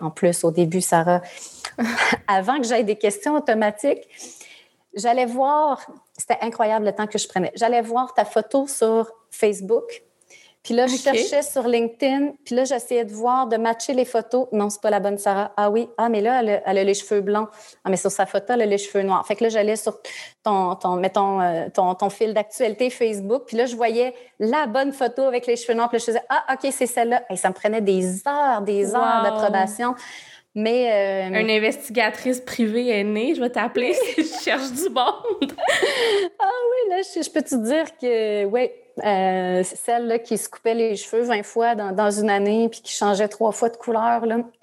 en plus, au début, Sarah, avant que j'aille des questions automatiques, j'allais voir, c'était incroyable le temps que je prenais, j'allais voir ta photo sur Facebook puis là, je cherchais sur LinkedIn, puis là, j'essayais de voir, de matcher les photos. Non, c'est pas la bonne Sarah. Ah oui, ah, mais là, elle a, les cheveux blancs. Ah, mais sur sa photo, elle a les cheveux noirs. Fait que là, j'allais sur ton, ton mettons, euh, ton, ton fil d'actualité Facebook, puis là, je voyais la bonne photo avec les cheveux noirs, puis là, je disais, ah, OK, c'est celle-là. Et ça me prenait des heures, des heures d'approbation. Mais. Euh, Une investigatrice privée est née, je vais t'appeler si je cherche du monde. ah oui, là, je, je peux te dire que, oui, euh, celle là, qui se coupait les cheveux 20 fois dans, une année puis qui changeait trois fois de couleur. Là.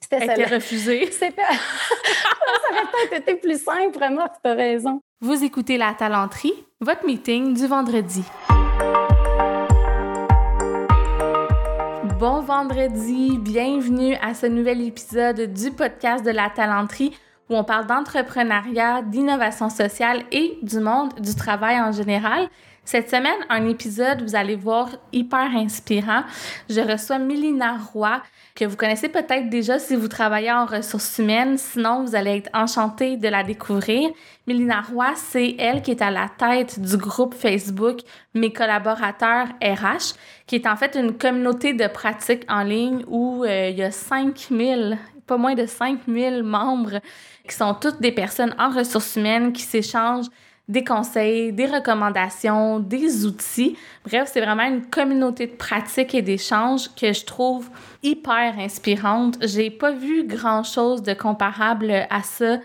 C'était celle-là. refusée. ça aurait peut-être été plus simple, vraiment, tu as raison. Vous écoutez La Talenterie, votre meeting du vendredi. Bon vendredi, bienvenue à ce nouvel épisode du podcast de La Talenterie où on parle d'entrepreneuriat, d'innovation sociale et du monde du travail en général. Cette semaine, un épisode, vous allez voir, hyper inspirant. Je reçois Mélina Roy, que vous connaissez peut-être déjà si vous travaillez en ressources humaines. Sinon, vous allez être enchanté de la découvrir. Mélina Roy, c'est elle qui est à la tête du groupe Facebook Mes collaborateurs RH, qui est en fait une communauté de pratiques en ligne où euh, il y a 5000, pas moins de 5000 membres qui sont toutes des personnes en ressources humaines qui s'échangent des conseils, des recommandations, des outils. Bref, c'est vraiment une communauté de pratiques et d'échanges que je trouve hyper inspirante. J'ai pas vu grand chose de comparable à ça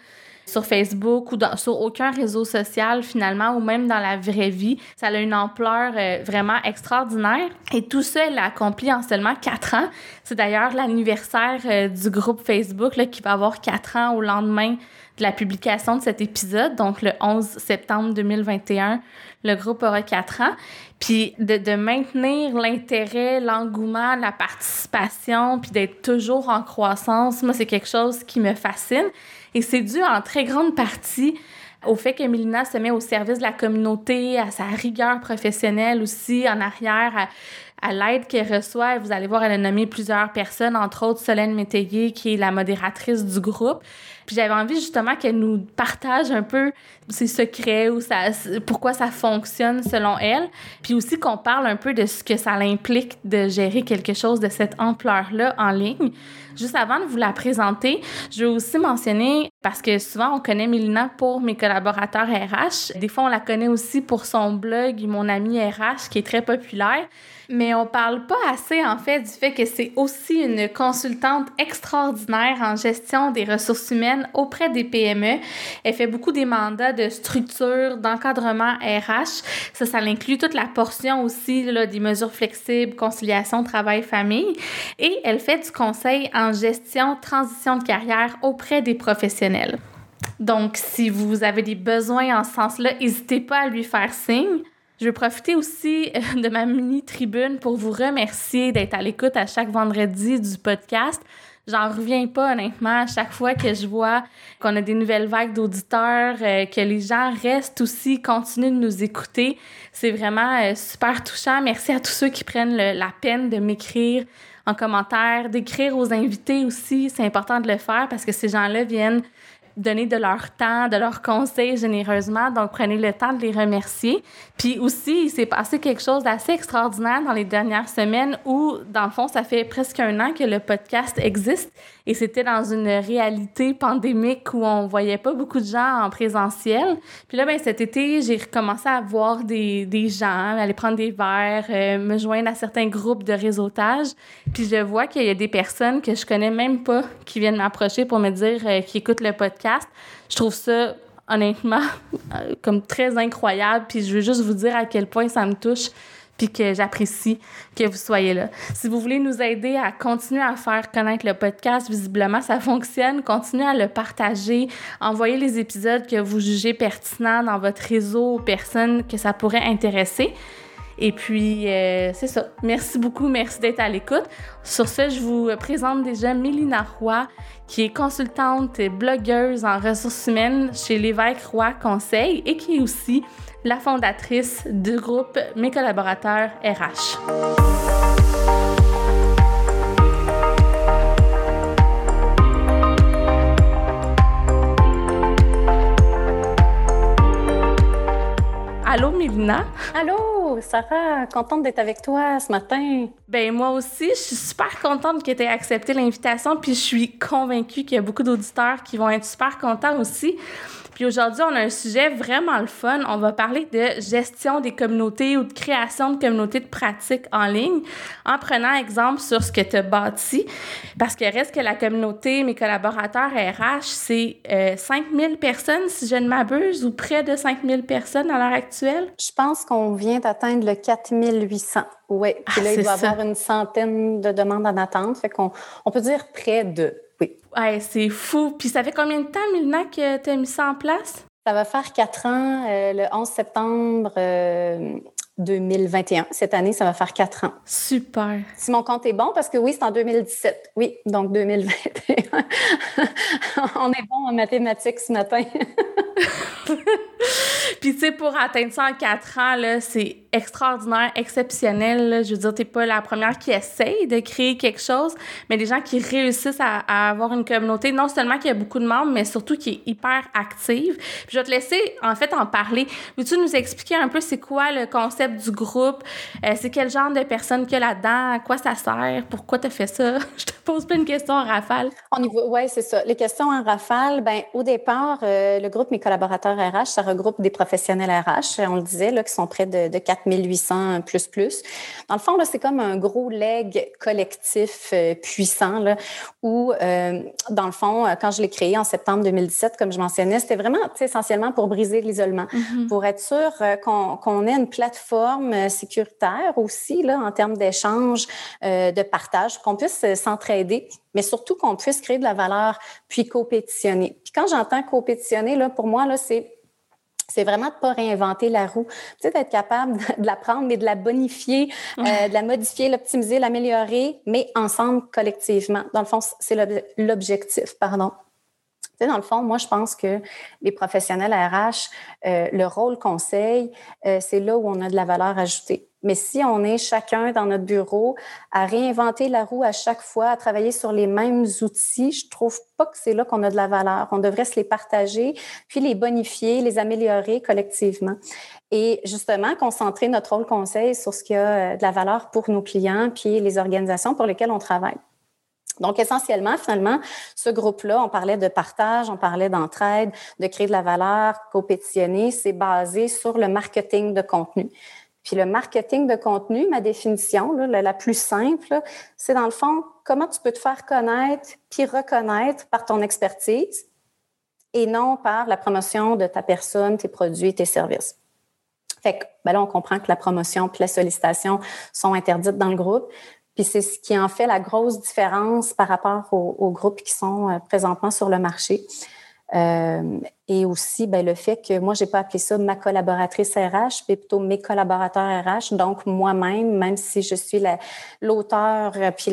sur Facebook ou sur aucun réseau social finalement ou même dans la vraie vie. Ça a une ampleur euh, vraiment extraordinaire et tout ça, elle l'a accompli en seulement quatre ans. C'est d'ailleurs l'anniversaire euh, du groupe Facebook là, qui va avoir quatre ans au lendemain de la publication de cet épisode, donc le 11 septembre 2021, le groupe aura quatre ans. Puis de, de maintenir l'intérêt, l'engouement, la participation, puis d'être toujours en croissance, moi, c'est quelque chose qui me fascine. Et c'est dû en très grande partie au fait que Mélina se met au service de la communauté, à sa rigueur professionnelle aussi en arrière, à, l'aide qu'elle reçoit. Vous allez voir, elle a nommé plusieurs personnes, entre autres Solène Métayer, qui est la modératrice du groupe. Puis j'avais envie justement qu'elle nous partage un peu ses secrets ou ça, pourquoi ça fonctionne selon elle. Puis aussi qu'on parle un peu de ce que ça implique de gérer quelque chose de cette ampleur-là en ligne. Juste avant de vous la présenter, je veux aussi mentionner, parce que souvent on connaît Mélina pour mes collaborateurs RH, des fois on la connaît aussi pour son blog Mon ami RH qui est très populaire. Mais on parle pas assez, en fait, du fait que c'est aussi une consultante extraordinaire en gestion des ressources humaines auprès des PME. Elle fait beaucoup des mandats de structure, d'encadrement RH. Ça, ça inclut toute la portion aussi des mesures flexibles, conciliation, travail, famille. Et elle fait du conseil en gestion, transition de carrière auprès des professionnels. Donc, si vous avez des besoins en ce sens-là, n'hésitez pas à lui faire signe. Je vais profiter aussi euh, de ma mini tribune pour vous remercier d'être à l'écoute à chaque vendredi du podcast. J'en reviens pas honnêtement à chaque fois que je vois qu'on a des nouvelles vagues d'auditeurs, euh, que les gens restent aussi, continuent de nous écouter. C'est vraiment euh, super touchant. Merci à tous ceux qui prennent la peine de m'écrire en commentaire, d'écrire aux invités aussi. C'est important de le faire parce que ces gens-là viennent donner de leur temps, de leurs conseils généreusement. Donc, prenez le temps de les remercier. Puis aussi, il s'est passé quelque chose d'assez extraordinaire dans les dernières semaines où, dans le fond, ça fait presque un an que le podcast existe et c'était dans une réalité pandémique où on voyait pas beaucoup de gens en présentiel. Puis là, ben, cet été, j'ai recommencé à voir des, des gens, aller prendre des verres, euh, me joindre à certains groupes de réseautage. Puis je vois qu'il y a des personnes que je connais même pas qui viennent m'approcher pour me dire euh, qu'ils écoutent le podcast. Je trouve ça honnêtement euh, comme très incroyable. Puis je veux juste vous dire à quel point ça me touche puis que j'apprécie que vous soyez là. Si vous voulez nous aider à continuer à faire connaître le podcast, visiblement ça fonctionne, continuez à le partager, envoyez les épisodes que vous jugez pertinents dans votre réseau aux personnes que ça pourrait intéresser. Et puis, euh, c'est ça. Merci beaucoup. Merci d'être à l'écoute. Sur ce, je vous présente déjà Mélina Roy, qui est consultante et blogueuse en ressources humaines chez l'Évêque Roy Conseil et qui est aussi la fondatrice du groupe Mes collaborateurs RH. Allô, Mélina? Allô, Sarah. Contente d'être avec toi ce matin. Ben moi aussi, je suis super contente que tu aies accepté l'invitation, puis je suis convaincue qu'il y a beaucoup d'auditeurs qui vont être super contents aussi. Puis aujourd'hui, on a un sujet vraiment le fun. On va parler de gestion des communautés ou de création de communautés de pratiques en ligne en prenant exemple sur ce que tu as bâti. Parce que reste que la communauté, mes collaborateurs RH, c'est euh, 5000 personnes, si je ne m'abuse, ou près de 5000 personnes à l'heure actuelle. Je pense qu'on vient d'atteindre le 4800. Oui, puis là, ah, il doit y avoir une centaine de demandes en attente. Fait qu'on on peut dire près de. Ouais, c'est fou. Puis ça fait combien de temps, Milna, que tu as mis ça en place? Ça va faire quatre ans, euh, le 11 septembre 2021. Euh, Cette année, ça va faire quatre ans. Super. Si mon compte est bon, parce que oui, c'est en 2017. Oui, donc 2021. On est bon en mathématiques ce matin. Puis, tu sais, pour atteindre ça en quatre ans, c'est extraordinaire, exceptionnel. Je veux dire, t'es pas la première qui essaye de créer quelque chose, mais des gens qui réussissent à, avoir une communauté, non seulement qui a beaucoup de membres, mais surtout qui est hyper active. Puis, je vais te laisser, en fait, en parler. Veux-tu nous expliquer un peu c'est quoi le concept du groupe? Euh, c'est quel genre de personnes qu'il y a là-dedans? À quoi ça sert? Pourquoi tu fait ça? je te pose plein de questions en rafale. Oui, c'est ça. Les questions en rafale, ben au départ, euh, le groupe Mes collaborateurs RH, ça regroupe des professionnels RH, on le disait, là, qui sont près de, de 4800 plus plus. Dans le fond, c'est comme un gros leg collectif euh, puissant, là, où, euh, dans le fond, euh, quand je l'ai créé en septembre 2017, comme je mentionnais, c'était vraiment essentiellement pour briser l'isolement, mm-hmm. pour être sûr qu'on ait une plateforme sécuritaire aussi, là, en termes d'échange, de partage, qu'on puisse s'entraider mais surtout qu'on puisse créer de la valeur puis compétitionner. Puis quand j'entends compétitionner, là, pour moi, là, c'est c'est vraiment de pas réinventer la roue. Tu sais, d'être capable de la prendre, mais de la bonifier, euh, de la modifier, l'optimiser, l'améliorer, mais ensemble, collectivement. Dans le fond, c'est l'objectif, pardon. Tu sais, dans le fond, moi, je pense que les professionnels RH, euh, le rôle conseil, euh, c'est là où on a de la valeur ajoutée. Mais si on est chacun dans notre bureau à réinventer la roue à chaque fois, à travailler sur les mêmes outils, je trouve pas que c'est là qu'on a de la valeur. On devrait se les partager, puis les bonifier, les améliorer collectivement. Et justement, concentrer notre rôle conseil sur ce qui a de la valeur pour nos clients, puis les organisations pour lesquelles on travaille. Donc, essentiellement, finalement, ce groupe-là, on parlait de partage, on parlait d'entraide, de créer de la valeur, compétitionner, c'est basé sur le marketing de contenu. Puis le marketing de contenu, ma définition, la, plus simple, c'est dans le fond comment tu peux te faire connaître puis reconnaître par ton expertise et non par la promotion de ta personne, tes produits, tes services. Fait que ben là, on comprend que la promotion puis la sollicitation sont interdites dans le groupe. Puis c'est ce qui en fait la grosse différence par rapport aux, groupes qui sont euh, présentement sur le marché. Euh, et aussi, ben, le fait que moi, j'ai pas appelé ça ma collaboratrice RH, mais plutôt mes collaborateurs RH. Donc, moi-même, même si je suis l'auteur euh, puis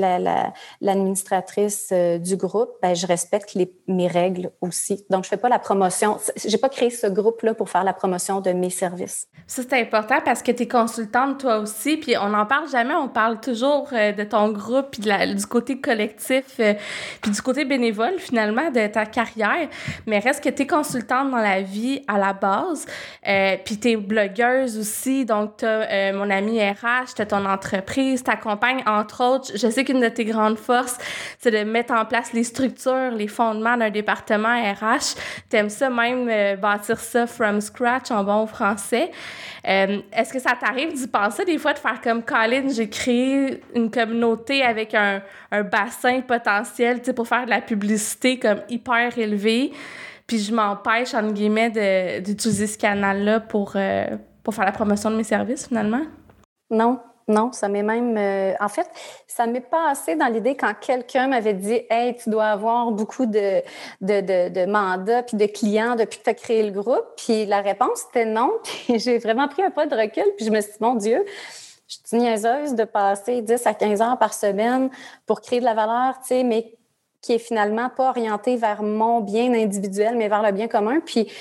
l'administratrice la, euh, du groupe, ben, je respecte les, mes règles aussi. Donc, je fais pas la promotion. J'ai pas créé ce groupe-là pour faire la promotion de mes services. Ça, c'est important parce que tu es consultante toi aussi, puis on n'en parle jamais. On parle toujours euh, de ton groupe, puis du côté collectif, puis du côté bénévole, finalement, de ta carrière. Mais reste que tu consultante dans la vie à la base. Euh, puis tu es blogueuse aussi, donc tu as euh, mon ami RH, tu as ton entreprise, t'accompagnes entre autres. Je sais qu'une de tes grandes forces, c'est de mettre en place les structures, les fondements d'un département RH. Tu aimes ça même euh, bâtir ça from scratch en bon français. Euh, est-ce que ça t'arrive d'y penser des fois de faire comme Colin, j'ai créé une communauté avec un, un bassin potentiel pour faire de la publicité comme hyper élevé? Puis je m'empêche, entre guillemets, d'utiliser ce canal-là pour, euh, pour faire la promotion de mes services, finalement? Non, non, ça m'est même. Euh, en fait, ça m'est passé dans l'idée quand quelqu'un m'avait dit Hey, tu dois avoir beaucoup de, de, de, de mandats puis de clients depuis que tu as créé le groupe. Puis la réponse était non. Puis j'ai vraiment pris un pas de recul. Puis je me suis dit Mon Dieu, je suis niaiseuse de passer 10 à 15 heures par semaine pour créer de la valeur, tu sais, mais qui est finalement pas orienté vers mon bien individuel, mais vers le bien commun. Puis,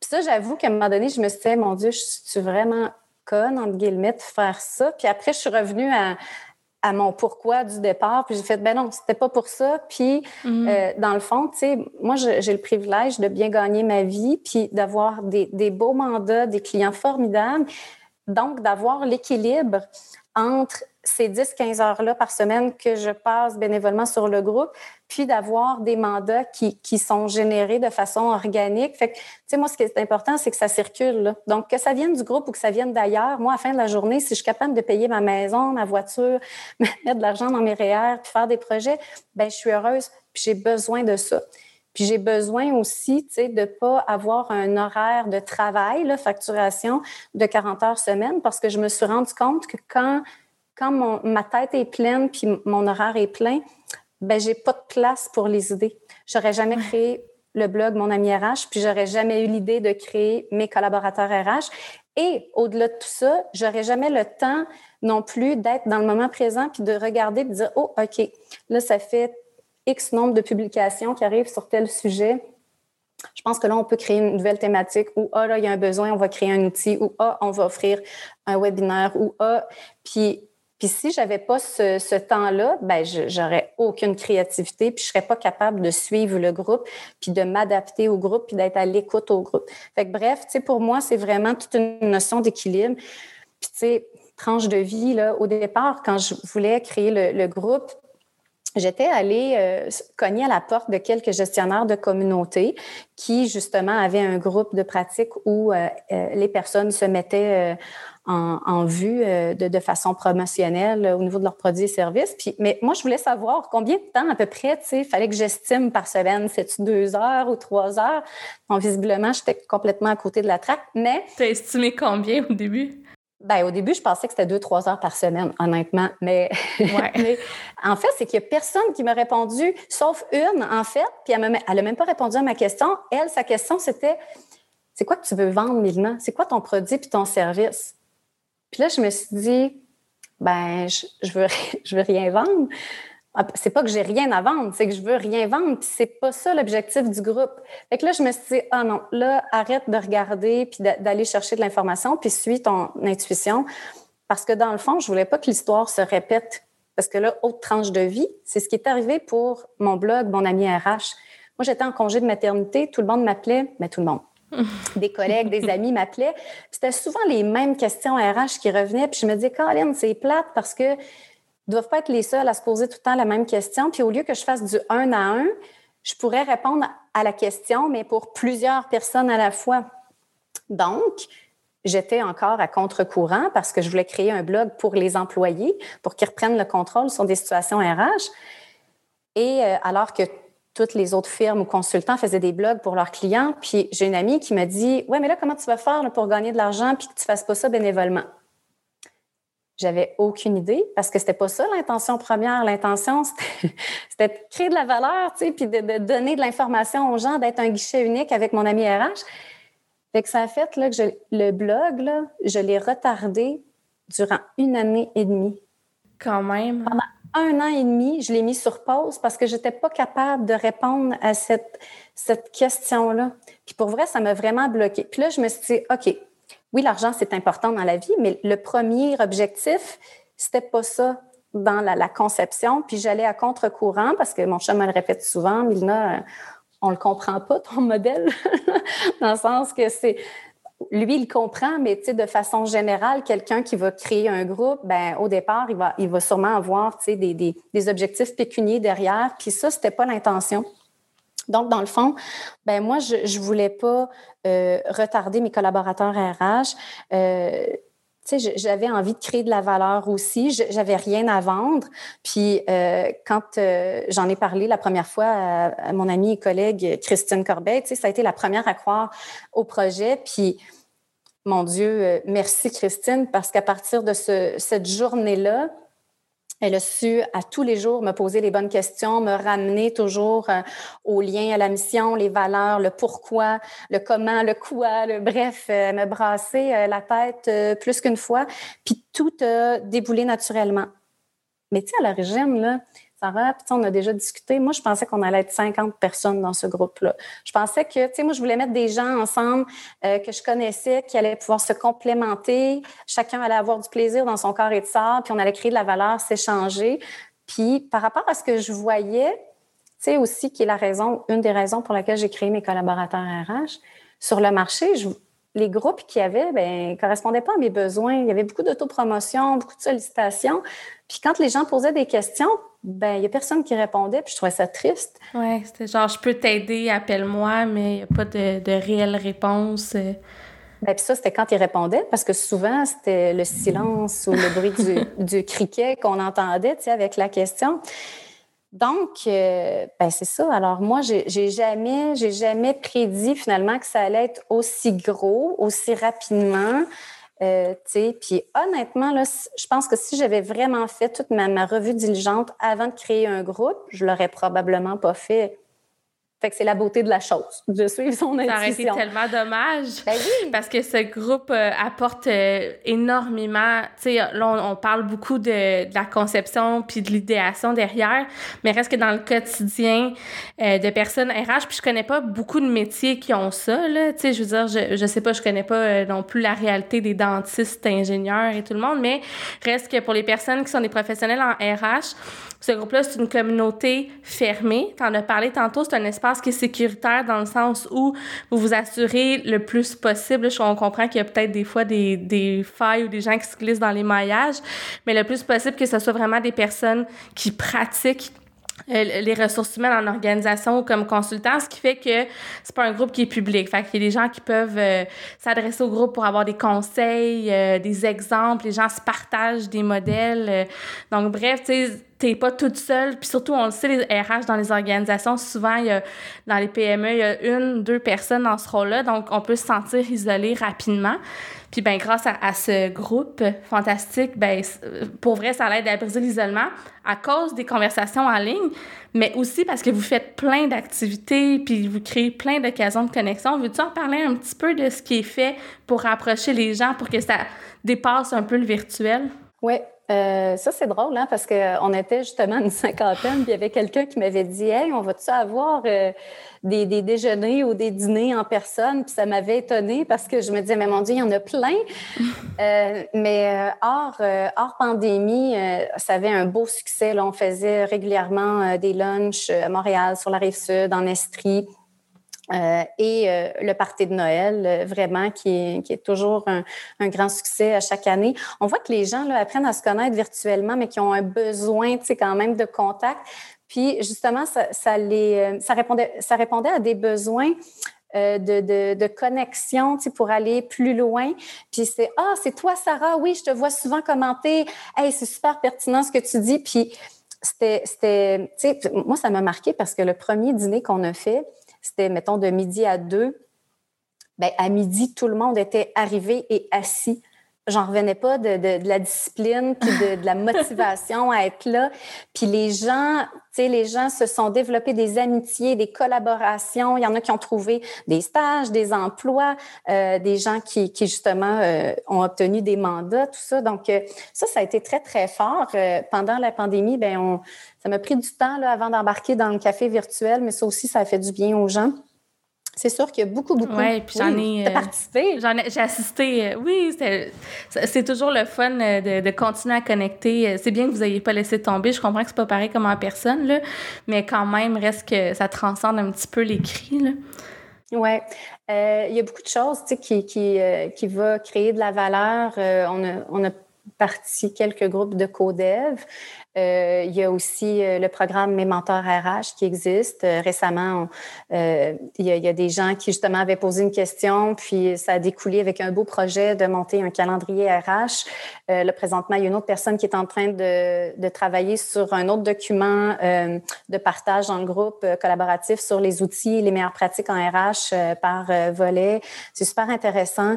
ça, j'avoue qu'à un moment donné, je me suis dit, mon Dieu, je suis vraiment conne, entre guillemets, de faire ça? Puis après, je suis revenue à, à mon pourquoi du départ. Puis j'ai fait, ben non, c'était pas pour ça. Puis mm-hmm. euh, dans le fond, tu sais, moi, j'ai le privilège de bien gagner ma vie, puis d'avoir des, des, beaux mandats, des clients formidables. donc, d'avoir l'équilibre entre ces 10-15 heures-là par semaine que je passe bénévolement sur le groupe, puis d'avoir des mandats qui, qui, sont générés de façon organique. Fait que, tu sais, moi, ce qui est important, c'est que ça circule. Donc, que ça vienne du groupe ou que ça vienne d'ailleurs, moi, à la fin de la journée, si je suis capable de payer ma maison, ma voiture, mettre de l'argent dans mes REER, puis faire des projets, ben je suis heureuse, puis j'ai besoin de ça. Puis j'ai besoin aussi, tu sais, de pas avoir un horaire de travail, la facturation de 40 heures semaine, parce que je me suis rendu compte que quand quand mon, ma tête est pleine puis mon horaire est plein, ben j'ai pas de place pour les idées. J'aurais jamais créé le blog Mon ami RH, puis j'aurais jamais eu l'idée de créer mes collaborateurs RH. Et au-delà de tout ça, j'aurais jamais le temps non plus d'être dans le moment présent puis de regarder et de dire oh ok là ça fait X nombre de publications qui arrivent sur tel sujet. Je pense que là, on peut créer une nouvelle thématique ou ah, là, il y a un besoin, on va créer un outil ou ah, on va offrir un webinaire ou ah. Puis puis si j'avais pas ce, temps-là, ben j'aurais aucune créativité, puis je serais pas capable de suivre le groupe, puis de m'adapter au groupe, puis d'être à l'écoute au groupe. Fait que bref, pour moi, c'est vraiment toute une notion d'équilibre. Puis tu sais, tranche de vie, là, au départ, quand je voulais créer le, groupe, j'étais allée euh, cogner à la porte de quelques gestionnaires de communauté qui, justement, avaient un groupe de pratique où euh, euh, les personnes se mettaient en, vue euh, de, de, façon promotionnelle au niveau de leurs produits et services. Puis, mais moi, je voulais savoir combien de temps à peu près, tu sais, fallait que j'estime par semaine, c'est-tu deux heures ou trois heures? Bon, visiblement, j'étais complètement à côté de la traque, mais... Tu as estimé combien au début? Ben, au début, je pensais que c'était deux, trois heures par semaine, honnêtement. Mais, mais en fait, c'est qu'il n'y a personne qui m'a répondu, sauf une, en fait. Puis elle n'a même pas répondu à ma question. Elle, sa question, c'était c'est quoi que tu veux vendre, Milena? C'est quoi ton produit puis ton service? Puis là, je me suis dit, ben, je, je veux, je veux rien vendre. Ah, c'est pas que j'ai rien à vendre, c'est que je veux rien vendre, puis c'est pas ça l'objectif du groupe. Fait que là, je me suis dit, ah non, là, arrête de regarder, puis d'aller chercher de l'information, puis suis ton intuition. Parce que dans le fond, je voulais pas que l'histoire se répète. Parce que là, autre tranche de vie, c'est ce qui est arrivé pour mon blog, mon ami RH. Moi, j'étais en congé de maternité, tout le monde m'appelait, mais tout le monde. des collègues, des amis m'appelaient. C'était souvent les mêmes questions RH qui revenaient. Puis je me disais, Colin, c'est plate parce que ne doivent pas être les seuls à se poser tout le temps la même question. Puis au lieu que je fasse du un à un, je pourrais répondre à la question, mais pour plusieurs personnes à la fois. Donc, j'étais encore à contre-courant parce que je voulais créer un blog pour les employés, pour qu'ils reprennent le contrôle sur des situations RH. Et euh, alors que toutes les autres firmes ou consultants faisaient des blogs pour leurs clients. Puis j'ai une amie qui m'a dit Ouais, mais là, comment tu vas faire pour gagner de l'argent puis que tu fasses pas ça bénévolement? J'avais aucune idée parce que c'était pas ça l'intention première. L'intention, c'était de créer de la valeur, tu sais, puis de, donner de l'information aux gens, d'être un guichet unique avec mon ami RH. Fait que ça a fait là, que le blog, là, je l'ai retardé durant une année et demie. Quand même un an et demi, je l'ai mis sur pause parce que je n'étais pas capable de répondre à cette, cette question-là. Puis pour vrai, ça m'a vraiment bloqué. Puis là, je me suis dit, OK, oui, l'argent, c'est important dans la vie, mais le premier objectif, c'était pas ça dans la, conception. Puis j'allais à contre-courant parce que mon chum me le répète souvent, Milna, on le comprend pas, ton modèle, dans le sens que c'est lui, il comprend, mais de façon générale, quelqu'un qui va créer un groupe, ben, au départ, il va, il va sûrement avoir des, des, des, objectifs pécuniers derrière. Puis ça, c'était pas l'intention. Donc, dans le fond, ben moi, je ne voulais pas euh, retarder mes collaborateurs RH. Euh, j'avais envie de créer de la valeur aussi. J'avais rien à vendre. Puis euh, quand euh, j'en ai parlé la première fois à, mon amie et collègue Christine Corbet, ça a été la première à croire au projet. Puis mon Dieu, merci Christine, parce qu'à partir de ce, cette journée-là, elle a su à tous les jours me poser les bonnes questions, me ramener toujours euh, au lien, à la mission, les valeurs, le pourquoi, le comment, le quoi, le bref, euh, me brasser euh, la tête plus qu'une fois, puis tout a déboulé naturellement. Mais tu sais, à l'origine, puis on a déjà discuté. Moi, je pensais qu'on allait être 50 personnes dans ce groupe-là. Je pensais que, tu sais, moi, je voulais mettre des gens ensemble euh, que je connaissais, qui allaient pouvoir se complémenter. Chacun allait avoir du plaisir dans son corps et de sort, puis on allait créer de la valeur, s'échanger. Puis par rapport à ce que je voyais, sais aussi qui est la raison, une des raisons pour laquelle j'ai créé mes collaborateurs RH, sur le marché, les groupes qu'il y avait ne correspondaient pas à mes besoins. Il y avait beaucoup d'autopromotion, beaucoup de sollicitations. Puis quand les gens posaient des questions, ben il n'y a personne qui répondait, puis je trouvais ça triste. Oui, c'était genre, je peux t'aider, appelle-moi, mais il n'y a pas de, de réelle réponse. Euh. Ben, puis ça, c'était quand ils répondaient, parce que souvent, c'était le silence ou le bruit du, du criquet qu'on entendait, tu sais, avec la question. Donc, euh, ben c'est ça. Alors moi, j'ai jamais, j'ai jamais prédit finalement que ça allait être aussi gros, aussi rapidement. Euh, puis honnêtement, là, je pense que si j'avais vraiment fait toute ma, ma, revue diligente avant de créer un groupe, je l'aurais probablement pas fait fait que c'est la beauté de la chose, de suivre son intuition. Ça aurait été tellement dommage. Ben oui. Parce que ce groupe euh, apporte euh, énormément. Tu sais, là, on, parle beaucoup de, de la conception puis de l'idéation derrière, mais reste que dans le quotidien euh, de personnes RH, puis je connais pas beaucoup de métiers qui ont ça, là. Tu sais, je veux dire, je, je sais pas, je connais pas non plus la réalité des dentistes, ingénieurs et tout le monde, mais reste que pour les personnes qui sont des professionnels en RH, ce groupe-là, c'est une communauté fermée. Tu en as parlé tantôt, c'est un espace qui est sécuritaire dans le sens où vous vous assurez le plus possible. On comprend qu'il y a peut-être des fois des, des failles ou des gens qui se glissent dans les maillages, mais le plus possible que ce soit vraiment des personnes qui pratiquent euh, les ressources humaines en organisation ou comme consultant, ce qui fait que c'est pas un groupe qui est public. Fait y a des gens qui peuvent euh, s'adresser au groupe pour avoir des conseils, euh, des exemples, les gens se partagent des modèles. donc bref, tu sais, t'es pas toute seule. Puis surtout, on le sait, les RH dans les organisations, souvent, il y a, dans les PME, il y a une, deux personnes dans ce rôle-là. Donc, on peut se sentir isolé rapidement. Puis ben grâce à, ce groupe fantastique, ben pour vrai, ça l'aide à briser l'isolement à cause des conversations en ligne, mais aussi parce que vous faites plein d'activités, puis vous créez plein d'occasions de connexion. Veux-tu en parler un petit peu de ce qui est fait pour rapprocher les gens, pour que ça dépasse un peu le virtuel? Oui, euh, ça, c'est drôle, hein, parce qu'on était justement une cinquantaine, puis il y avait quelqu'un qui m'avait dit Hey, on va-tu avoir euh, des, des, déjeuners ou des dîners en personne? Puis ça m'avait étonnée parce que je me disais Mais mon Dieu, il y en a plein. euh, mais hors, hors pandémie, ça avait un beau succès. Là. On faisait régulièrement des lunchs à Montréal, sur la rive sud, en Estrie. Euh, et euh, le party de Noël, euh, vraiment, qui est, toujours un, grand succès à chaque année. On voit que les gens apprennent à se connaître virtuellement, mais qui ont un besoin, tu sais, quand même de contact. Puis, justement, ça, répondait, à des besoins de, connexion, tu sais, pour aller plus loin. Puis c'est « Ah, c'est toi, Sarah? Oui, je te vois souvent commenter. Hey, c'est super pertinent ce que tu dis. » Puis c'était, tu sais, moi, ça m'a marqué parce que le premier dîner qu'on a fait, c'était, mettons, de midi à deux. Bien, à midi, tout le monde était arrivé et assis. J'en revenais pas de, de, la discipline puis de, de, la motivation à être là. Puis les gens, tu sais, les gens se sont développés des amitiés, des collaborations. Il y en a qui ont trouvé des stages, des emplois, euh, des gens qui, qui justement euh, ont obtenu des mandats, tout ça. Donc euh, ça, ça a été très très fort euh, pendant la pandémie. Ben on, ça m'a pris du temps là, avant d'embarquer dans le café virtuel, mais ça aussi, ça a fait du bien aux gens. C'est sûr qu'il y a beaucoup, beaucoup. Ouais, puis j'en ai. Euh, participé. J'en ai, j'ai assisté. Euh, oui, c'est toujours le fun euh, de, de, continuer à connecter. C'est bien que vous n'ayez pas laissé tomber. Je comprends que c'est pas pareil comme en personne, là, mais quand même, reste que ça transcende un petit peu l'écrit. Oui. Euh, il y a beaucoup de choses qui, qui, euh, qui va créer de la valeur. Euh, on, a, on a parti quelques groupes de co-dev. Euh, il y a aussi euh, le programme Mes mentors RH qui existe. Euh, récemment, il, y a, des gens qui justement avaient posé une question, puis ça a découlé avec un beau projet de monter un calendrier RH. là, présentement, il y a une autre personne qui est en train de, de travailler sur un autre document de partage dans le groupe collaboratif sur les outils, les meilleures pratiques en RH par volet. C'est super intéressant.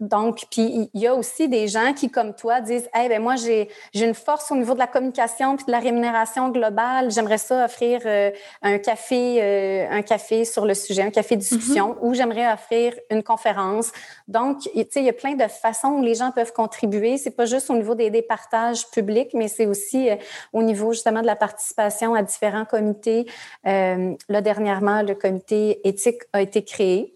Donc, puis il y a aussi des gens qui, comme toi, disent Hey, ben moi, j'ai une force au niveau de la communication puis de la rémunération globale. J'aimerais ça offrir euh, un café, euh, un café sur le sujet, un café de discussion, mm-hmm. ou j'aimerais offrir une conférence. Donc, tu sais, il y a plein de façons où les gens peuvent contribuer. C'est pas juste au niveau des, des partages publics, mais c'est aussi euh, au niveau justement de la participation à différents comités. là, dernièrement, le comité éthique a été créé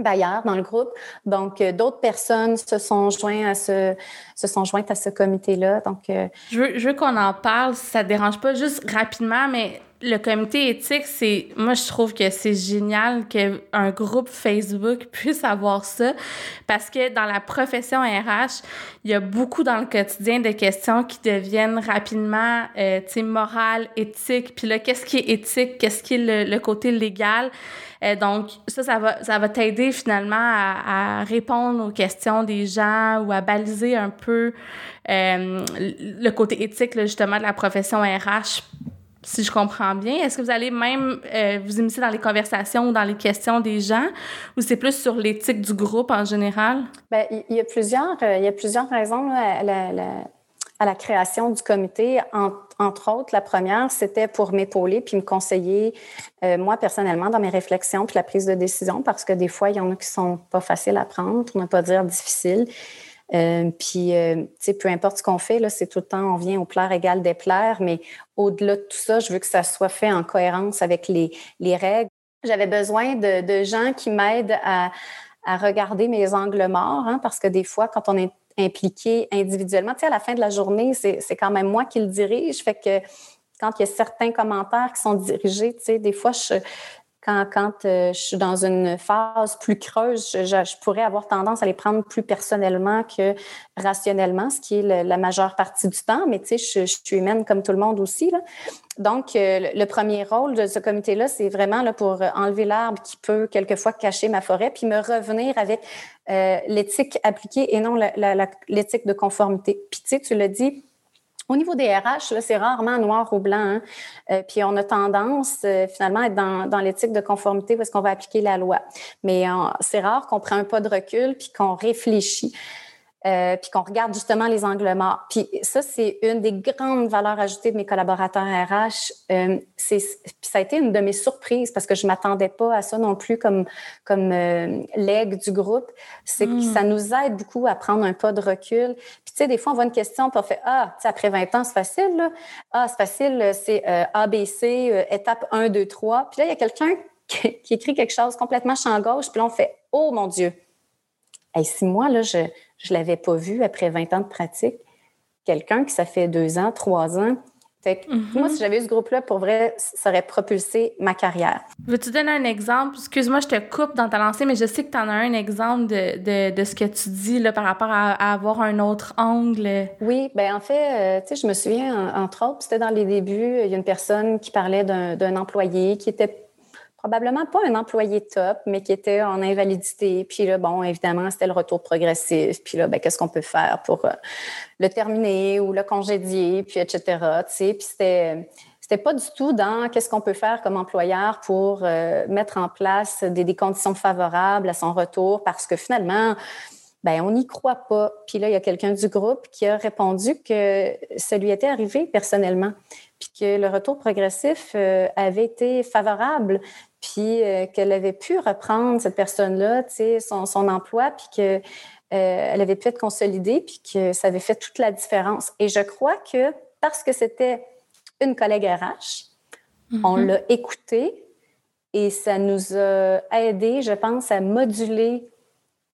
d'ailleurs dans le groupe. Donc, euh, d'autres personnes se sont jointes à ce, se sont jointes à ce comité-là. Donc, euh, je veux, veux qu'on en parle, si ça te dérange pas, juste rapidement, mais le comité éthique, c'est moi je trouve que c'est génial qu'un groupe Facebook puisse avoir ça parce que dans la profession RH, il y a beaucoup dans le quotidien de questions qui deviennent rapidement euh, tu sais éthiques, puis là qu'est-ce qui est éthique, qu'est-ce qui est le, côté légal? Euh, donc ça ça va ça va t'aider finalement à, à, répondre aux questions des gens ou à baliser un peu euh, le côté éthique là, justement de la profession RH si je comprends bien. Est-ce que vous allez même euh, vous immiscer dans les conversations ou dans les questions des gens ou c'est plus sur l'éthique du groupe en général? Bien, il y a plusieurs, euh, il y a plusieurs raisons à, la, création du comité. entre autres, la première, c'était pour m'épauler puis me conseiller, euh, moi, personnellement, dans mes réflexions puis la prise de décision parce que des fois, il y en a qui sont pas faciles à prendre, pour ne pas dire difficiles. Euh, puis, euh, tu sais, peu importe ce qu'on fait, là, c'est tout le temps, on vient au plaire égal des plaire, mais au-delà de tout ça, je veux que ça soit fait en cohérence avec les, les règles. J'avais besoin de, de, gens qui m'aident à, à, regarder mes angles morts, hein, parce que des fois, quand on est impliqué individuellement, tu sais, à la fin de la journée, c'est quand même moi qui le dirige, fait que quand il y a certains commentaires qui sont dirigés, tu sais, des fois, je, quand, euh, je suis dans une phase plus creuse, je, pourrais avoir tendance à les prendre plus personnellement que rationnellement, ce qui est la majeure partie du temps. Mais tu sais, je, suis humaine comme tout le monde aussi. Donc, euh, le premier rôle de ce comité-là, c'est vraiment là, pour enlever l'arbre qui peut quelquefois cacher ma forêt, puis me revenir avec euh, l'éthique appliquée et non l'éthique de conformité. Puis tu sais, tu l'as dit, au niveau des RH, c'est rarement noir ou blanc. Hein. Euh, puis on a tendance euh, finalement à être dans, dans l'éthique de conformité où est-ce qu'on va appliquer la loi. Mais c'est rare qu'on prenne un pas de recul puis qu'on réfléchit. Euh, puis qu'on regarde justement les angles morts. Puis ça, c'est une des grandes valeurs ajoutées de mes collaborateurs RH. Euh, c'est, ça a été une de mes surprises parce que je m'attendais pas à ça non plus comme comme euh, du groupe. C'est que ça hmm. nous aide beaucoup à prendre un pas de recul. Puis tu sais, des fois, on voit une question puis on fait ah, tu sais, après 20 ans, c'est facile là. Ah, c'est facile, c'est euh, ABC, euh, étape 1, 2, 3. Puis là, il y a quelqu'un qui, qui écrit quelque chose complètement champ gauche. Puis là, on fait oh mon Dieu. Et si moi là, je je ne l'avais pas vu après 20 ans de pratique. Quelqu'un qui ça fait deux ans, trois ans. Fait que Moi, si j'avais eu ce groupe-là, pour vrai, ça aurait propulsé ma carrière. Veux-tu donner un exemple? Excuse-moi, je te coupe dans ta lancée, mais je sais que tu en as un exemple de, de, de, ce que tu dis là, par rapport à, avoir un autre angle. Oui, ben en fait, euh, tu sais, je me souviens, entre autres, c'était dans les débuts, il y a une personne qui parlait d'un employé qui était probablement pas un employé top, mais qui était en invalidité. Puis là, bon, évidemment, c'était le retour progressif. Puis là, ben, qu'est-ce qu'on peut faire pour euh, le terminer ou le congédier, puis etc. Tu puis c'était c'était pas du tout dans qu'est-ce qu'on peut faire comme employeur pour euh, mettre en place des, des, conditions favorables à son retour, parce que finalement, ben on n'y croit pas. Puis là, il y a quelqu'un du groupe qui a répondu que ça lui était arrivé personnellement, puis que le retour progressif euh, avait été favorable, puis euh, qu'elle avait pu reprendre cette personne-là, son, son, emploi, puis que euh, avait pu être consolidée, puis que ça avait fait toute la différence. Et je crois que parce que c'était une collègue RH, on mm-hmm. l'a écoutée et ça nous a aidé, je pense, à moduler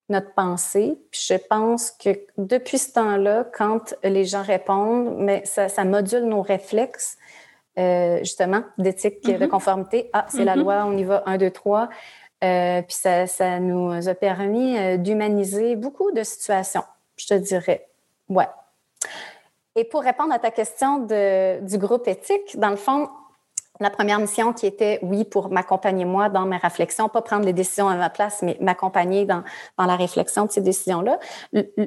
notre pensée. Puis je pense que depuis ce temps-là, quand les gens répondent, mais ça, ça module nos réflexes euh, justement, d'éthique, de mm-hmm. conformité. Ah, c'est la mm-hmm. loi, on y va, un, deux, trois. Euh, puis ça, ça, nous a permis euh, d'humaniser beaucoup de situations, je te dirais. Ouais. Et pour répondre à ta question de, du groupe éthique, dans le fond, la première mission qui était, oui, pour m'accompagner moi dans mes réflexions, pas prendre les décisions à ma place, mais m'accompagner dans, dans la réflexion de ces décisions-là.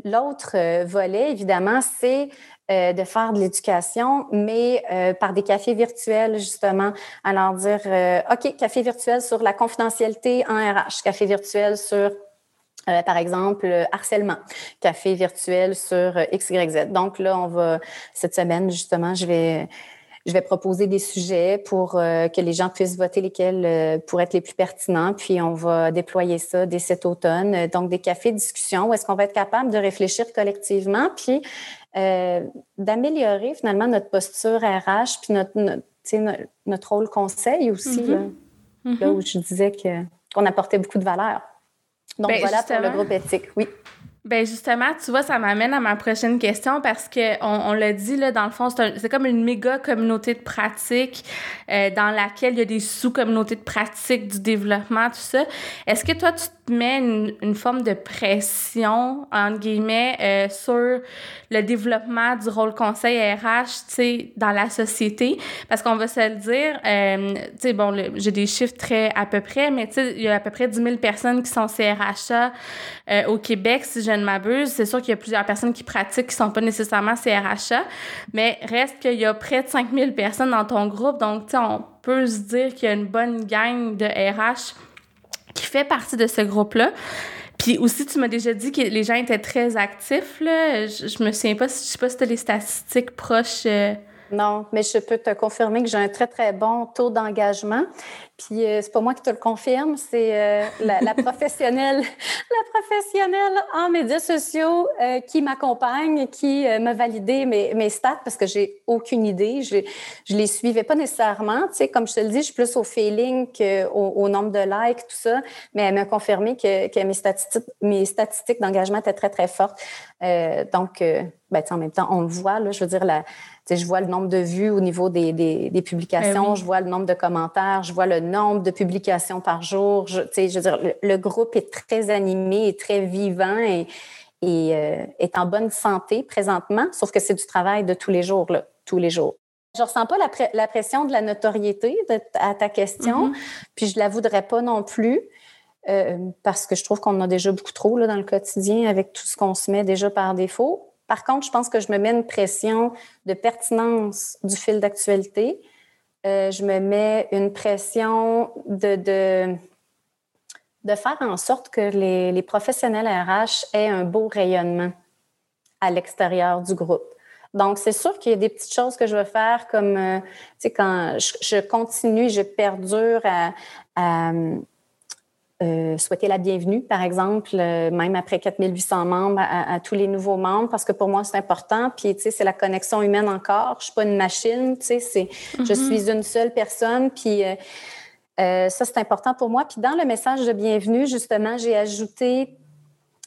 L'autre volet, évidemment, c'est euh, de faire de l'éducation, mais euh, par des cafés virtuels, justement. Alors dire, euh, OK, café virtuel sur la confidentialité en RH, café virtuel sur par exemple, harcèlement, café virtuel sur XYZ. Donc là, on va, cette semaine, justement, je vais, je vais proposer des sujets pour que les gens puissent voter lesquels pourraient être les plus pertinents. Puis on va déployer ça dès cet automne. Donc des cafés de discussion où est-ce qu'on va être capable de réfléchir collectivement, puis euh, d'améliorer finalement notre posture RH puis notre, notre, notre rôle conseil aussi, mm-hmm. là, là, où je disais qu'on apportait beaucoup de valeur. Donc, ben, voilà pour le groupe éthique, oui. Ben justement, tu vois, ça m'amène à ma prochaine question parce que on, l'a dit là, dans le fond, c'est comme une méga communauté de pratique euh, dans laquelle il y a des sous-communautés de pratique du développement, tout ça. Est-ce que toi, tu te mets une, forme de pression entre guillemets euh, sur le développement du rôle conseil RH, tu sais, dans la société? Parce qu'on va se le dire, euh, tu sais, bon, j'ai des chiffres très à peu près, mais tu sais, il y a à peu près 10 000 personnes qui sont CRHA au Québec, si je m'abuse. C'est sûr qu'il y a plusieurs personnes qui pratiquent qui sont pas nécessairement CRHA, mais reste qu'il y a près de 5000 personnes dans ton groupe. Donc, tu sais, on peut se dire qu'il y a une bonne gang de RH qui fait partie de ce groupe-là. Puis aussi, tu m'as déjà dit que les gens étaient très actifs. Là. Je, me souviens pas, je sais pas si tu les statistiques proches. Euh, non, mais je peux te confirmer que j'ai un très, très bon taux d'engagement. Puis euh, c'est pas moi qui te le confirme, c'est euh, la, professionnelle, la professionnelle en médias sociaux euh, qui m'accompagne, qui m'a validé mes, mes stats parce que j'ai aucune idée. Je, je les suivais pas nécessairement. Tu sais, comme je te le dis, je suis plus au feeling qu'au au nombre de likes, tout ça. Mais elle m'a confirmé que, que mes statistiques, mes statistiques d'engagement étaient très, très fortes. donc, ben, en même temps, on le voit, là, je veux dire, la, je vois le nombre de vues au niveau des, des, publications, ben je vois le nombre de commentaires, je vois le nombre de publications par jour. Je, je veux dire, le, groupe est très animé et très vivant et, et euh, est en bonne santé présentement, sauf que c'est du travail de tous les jours, là, tous les jours. Je ressens pas la, la pression de la notoriété à ta question, mm-hmm. puis je la voudrais pas non plus. Euh, parce que je trouve qu'on en a déjà beaucoup trop là, dans le quotidien avec tout ce qu'on se met déjà par défaut. Par contre, je pense que je me mets une pression de pertinence du fil d'actualité. Euh, je me mets une pression de, faire en sorte que les, les professionnels RH aient un beau rayonnement à l'extérieur du groupe. Donc, c'est sûr qu'il y a des petites choses que je veux faire comme, euh, tu sais, quand je, continue, je perdure à euh, souhaiter la bienvenue, par exemple, euh, même après 4800 membres, à, tous les nouveaux membres, parce que pour moi, c'est important. Puis, tu sais, c'est la connexion humaine encore. Je suis pas une machine, tu sais, c'est, je mm-hmm. suis une seule personne. Puis, euh, ça, c'est important pour moi. Puis, dans le message de bienvenue, justement, j'ai ajouté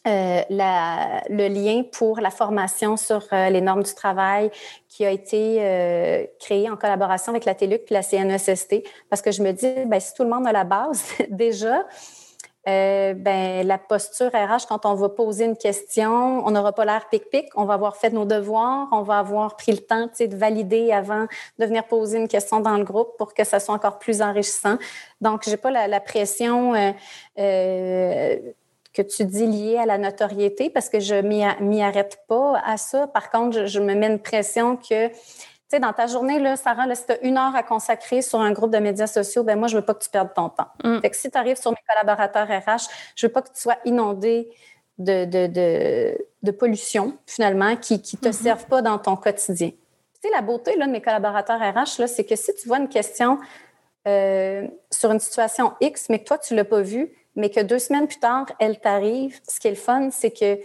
la, le lien pour la formation sur les normes du travail qui a été créé en collaboration avec la TELUC puis la CNESST, parce que je me dis, ben, si tout le monde a la base déjà, euh, ben, la posture RH, quand on va poser une question, on n'aura pas l'air pic-pic, on va avoir fait nos devoirs, on va avoir pris le temps de valider avant de venir poser une question dans le groupe pour que ça soit encore plus enrichissant. Donc, j'ai pas la, pression euh, euh, que tu dis liée à la notoriété parce que je m'y arrête pas à ça. Par contre, je, je me mets une pression que sais, dans ta journée, là, Sarah, là, si tu as une heure à consacrer sur un groupe de médias sociaux, ben moi, je veux pas que tu perdes ton temps. Mm. Fait que si tu arrives sur mes collaborateurs RH, je veux pas que tu sois inondé de, de, de, de pollution, finalement, qui ne te mm-hmm. servent pas dans ton quotidien. Tu sais, la beauté là, de mes collaborateurs RH, c'est que si tu vois une question euh, sur une situation X, mais que toi, tu l'as pas vue, mais que deux semaines plus tard, elle t'arrive, ce qui est le fun, c'est que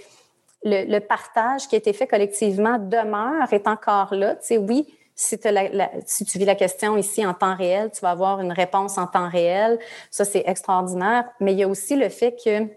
le, partage qui a été fait collectivement demeure, est encore là. Tu sais, oui, si, si, tu vis la question ici en temps réel, tu vas avoir une réponse en temps réel. Ça, c'est extraordinaire. Mais il y a aussi le fait que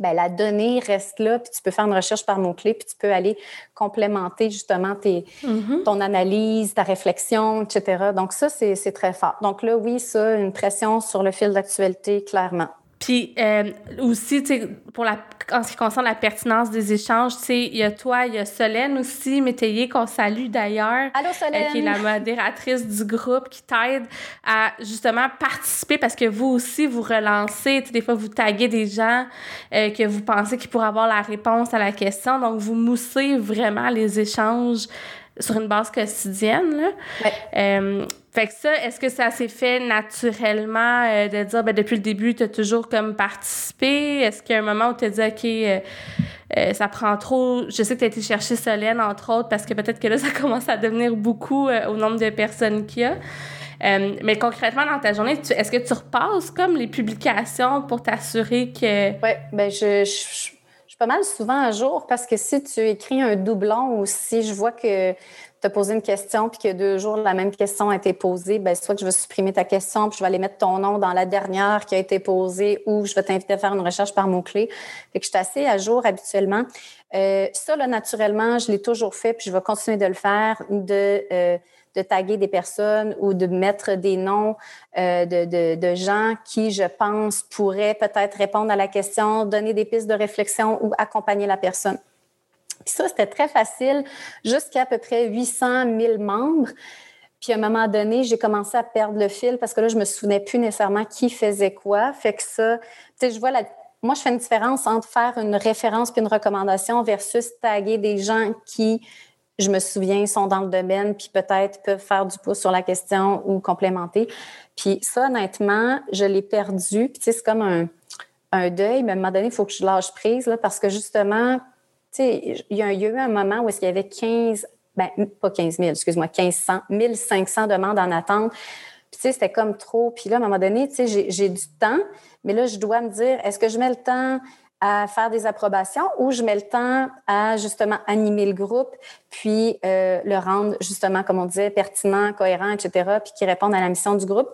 ben, la donnée reste là, puis tu peux faire une recherche par mots-clés, puis tu peux aller complémenter justement tes, mm-hmm. ton analyse, ta réflexion, etc. Donc ça, c'est très fort. Donc là, oui, ça, une pression sur le fil d'actualité, clairement. Puis euh, aussi, tu sais, pour la, en ce qui concerne la pertinence des échanges, tu sais, il y a toi, il y a Solène aussi, Métayer, qu'on salue d'ailleurs. Allô, Solène! Euh, qui est la modératrice du groupe, qui t'aide à justement participer parce que vous aussi, vous relancez, tu sais, des fois, vous taguez des gens euh, que vous pensez qu'ils pourraient avoir la réponse à la question. Donc, vous moussez vraiment les échanges sur une base quotidienne. Là. Euh, fait que ça, est-ce que ça s'est fait naturellement euh, de dire, ben, depuis le début, tu as toujours comme participé? Est-ce qu'il y a un moment où tu as dit, OK, euh, ça prend trop. Je sais que tu as été chercher Solène, entre autres, parce que peut-être que là, ça commence à devenir beaucoup au nombre de personnes qu'il y a. mais concrètement, dans ta journée, est-ce que tu repasses comme les publications pour t'assurer que. Oui, ben je, je pas mal souvent un jour parce que si tu écris un doublon ou si je vois que te poser une question, puis que deux jours, la même question a été posée, ben soit que je vais supprimer ta question, puis je vais aller mettre ton nom dans la dernière qui a été posée, ou je vais t'inviter à faire une recherche par mots-clés. Fait que je suis assez à jour habituellement. Euh, ça, là, naturellement, je l'ai toujours fait, puis je vais continuer de le faire, de, euh, de taguer des personnes ou de mettre des noms euh, de, de, gens qui, je pense, pourraient peut-être répondre à la question, donner des pistes de réflexion ou accompagner la personne. Puis ça, c'était très facile jusqu'à à peu près 800 000 membres. Puis à un moment donné, j'ai commencé à perdre le fil parce que là, je me souvenais plus nécessairement qui faisait quoi. Fait que ça, tu sais, je vois la, moi, je fais une différence entre faire une référence puis une recommandation versus taguer des gens qui, je me souviens, sont dans le domaine puis peut-être peuvent faire du pouce sur la question ou complémenter. Puis ça, honnêtement, je l'ai perdu. Puis c'est comme un, un deuil, mais à un moment donné, il faut que je lâche prise là, parce que justement, il y, a eu un moment où est-ce qu'il y avait 15, ben pas 15 000, excuse-moi, 1500, 1500 demandes en attente. Puis, c'était comme trop. Puis là, à un moment donné, tu sais, j'ai du temps, mais là, je dois me dire, est-ce que je mets le temps? À faire des approbations ou je mets le temps à justement animer le groupe, puis euh, le rendre justement, comme on disait, pertinent, cohérent, etc., puis qui répondent à la mission du groupe.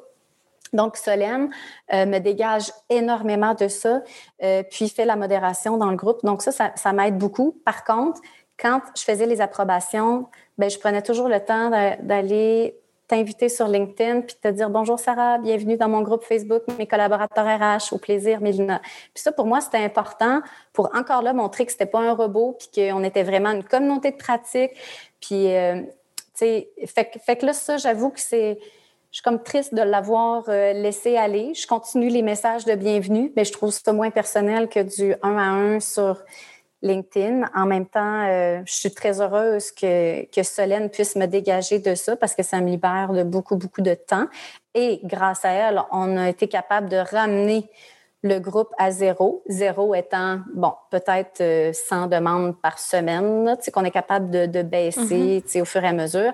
Donc, Solène euh, me dégage énormément de ça, euh, puis fait la modération dans le groupe. Donc, ça, ça, ça m'aide beaucoup. Par contre, quand je faisais les approbations, ben, je prenais toujours le temps d'aller t'inviter sur LinkedIn puis te dire bonjour Sarah, bienvenue dans mon groupe Facebook, mes collaborateurs RH, au plaisir Mélina. Puis ça pour moi c'était important pour encore là montrer que c'était pas un robot puis qu'on était vraiment une communauté de pratique. Puis euh, tu sais, fait, fait, que là ça j'avoue que c'est je suis comme triste de l'avoir euh, laissé aller. Je continue les messages de bienvenue, mais je trouve ça moins personnel que du un à un sur LinkedIn. En même temps, euh, je suis très heureuse que, que Solène puisse me dégager de ça parce que ça me libère de beaucoup, beaucoup de temps. Et grâce à elle, on a été capable de ramener le groupe à zéro. Zéro étant, bon, peut-être 100 euh, demandes par semaine, tu sais, qu'on est capable de, de baisser, tu sais, au fur et à mesure.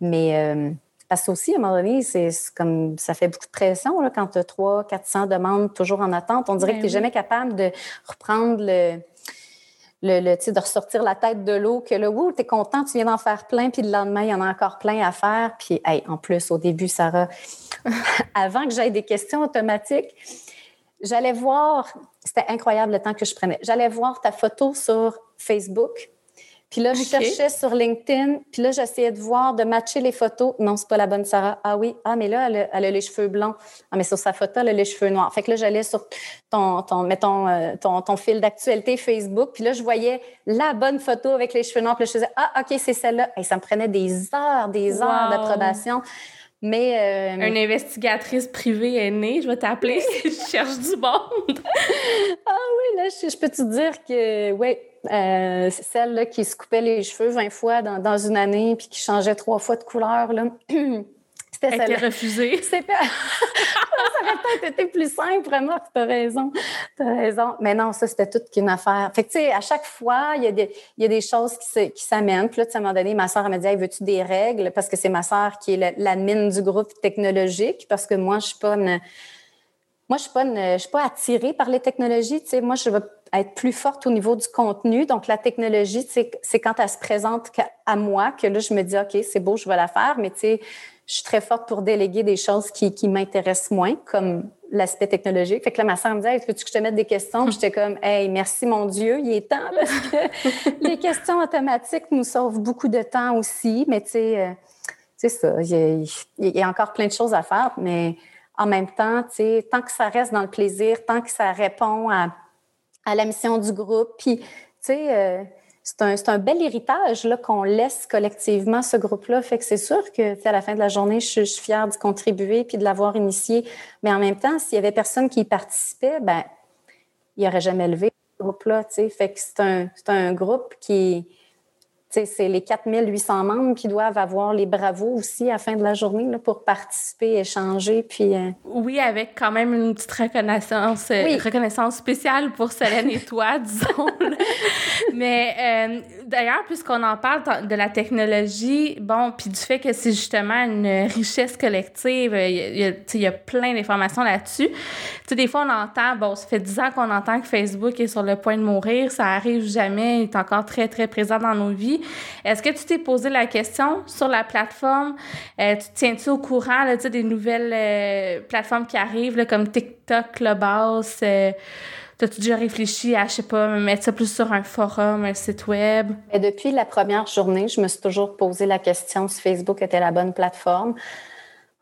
Mais euh, parce que aussi, à un moment donné, c'est comme ça fait beaucoup de pression là, quand tu as 300, 400 demandes toujours en attente. On dirait ben que tu n'es jamais capable de reprendre le, le, le de ressortir la tête de l'eau, que là, tu es content, tu viens d'en faire plein, puis le lendemain, il y en a encore plein à faire. Puis, en plus, au début, Sarah, avant que j'aille des questions automatiques, j'allais voir, c'était incroyable le temps que je prenais, j'allais voir ta photo sur Facebook puis là, je cherchais sur LinkedIn, puis là, j'essayais de voir, de matcher les photos. Non, c'est pas la bonne Sarah. Ah oui, ah, mais là, elle a, les cheveux blancs. Ah, mais sur sa photo, elle a les cheveux noirs. Fait que là, j'allais sur ton, ton mettons, euh, ton, ton fil d'actualité Facebook, puis là, je voyais la bonne photo avec les cheveux noirs. Puis là, je faisais, ah, OK, c'est celle-là. Et ça me prenait des heures, des heures d'approbation. Mais euh, Une investigatrice privée est née, je vais t'appeler si je cherche du monde. ah oui, là, je, peux te dire que, oui, euh, c'est celle qui se coupait les cheveux 20 fois dans, dans, une année puis qui changeait trois fois de couleur. Là. C'était celle refusée. ça aurait peut-être été plus simple, vraiment. Tu as raison. Tu as raison. Mais non, ça, c'était toute qu'une affaire. Fait que, tu sais, à chaque fois, il y a des, il y a des choses qui, s'amènent. Puis là, à un moment donné, ma soeur, m'a dit hey, veux-tu des règles? Parce que c'est ma soeur qui est la, mine du groupe technologique. Parce que moi, je suis pas une. Moi, je suis pas, je suis pas attirée par les technologies. Tu sais, moi, je veux être plus forte au niveau du contenu. Donc, la technologie, c'est quand elle se présente à moi que là, je me dis, OK, c'est beau, je vais la faire. Mais tu sais, je suis très forte pour déléguer des choses qui, qui m'intéressent moins, comme l'aspect technologique. Fait que là, ma soeur me disait, veux-tu que je te mette des questions? j'étais comme, hey, merci mon Dieu, il est temps, parce que les questions automatiques nous sauvent beaucoup de temps aussi. Mais tu sais, euh, c'est ça, il y, a, encore plein de choses à faire, mais en même temps, tu sais, tant que ça reste dans le plaisir, tant que ça répond à, à la mission du groupe, puis, tu sais, euh, c'est un, bel héritage qu'on laisse collectivement ce groupe-là. Fait que c'est sûr que à la fin de la journée, je, suis fière d'y contribuer puis de l'avoir initié. Mais en même temps, s'il y avait personne qui y participait, ben il n'y aurait jamais levé ce groupe-là. Fait que c'est un groupe qui, c'est les 4800 membres qui doivent avoir les bravos aussi à la fin de la journée là, pour participer, échanger. Puis, euh, Oui, avec quand même une petite reconnaissance, euh, reconnaissance spéciale pour Solène et toi, disons. Mais euh, d'ailleurs, puisqu'on en parle de la technologie, bon, puis du fait que c'est justement une richesse collective, il y a, il y a plein d'informations là-dessus. Tu sais, des fois, on entend, bon, ça fait dix ans qu'on entend que Facebook est sur le point de mourir, ça arrive jamais, il est encore très, très présent dans nos vies. Est-ce que tu t'es posé la question sur la plateforme? Euh, tu tiens-tu au courant, des nouvelles euh, plateformes qui arrivent, comme TikTok, Clubhouse, euh, T'as-tu déjà réfléchi à, je sais pas, mettre ça plus sur un forum, un site web? Depuis la première journée, je me suis toujours posé la question si Facebook était la bonne plateforme.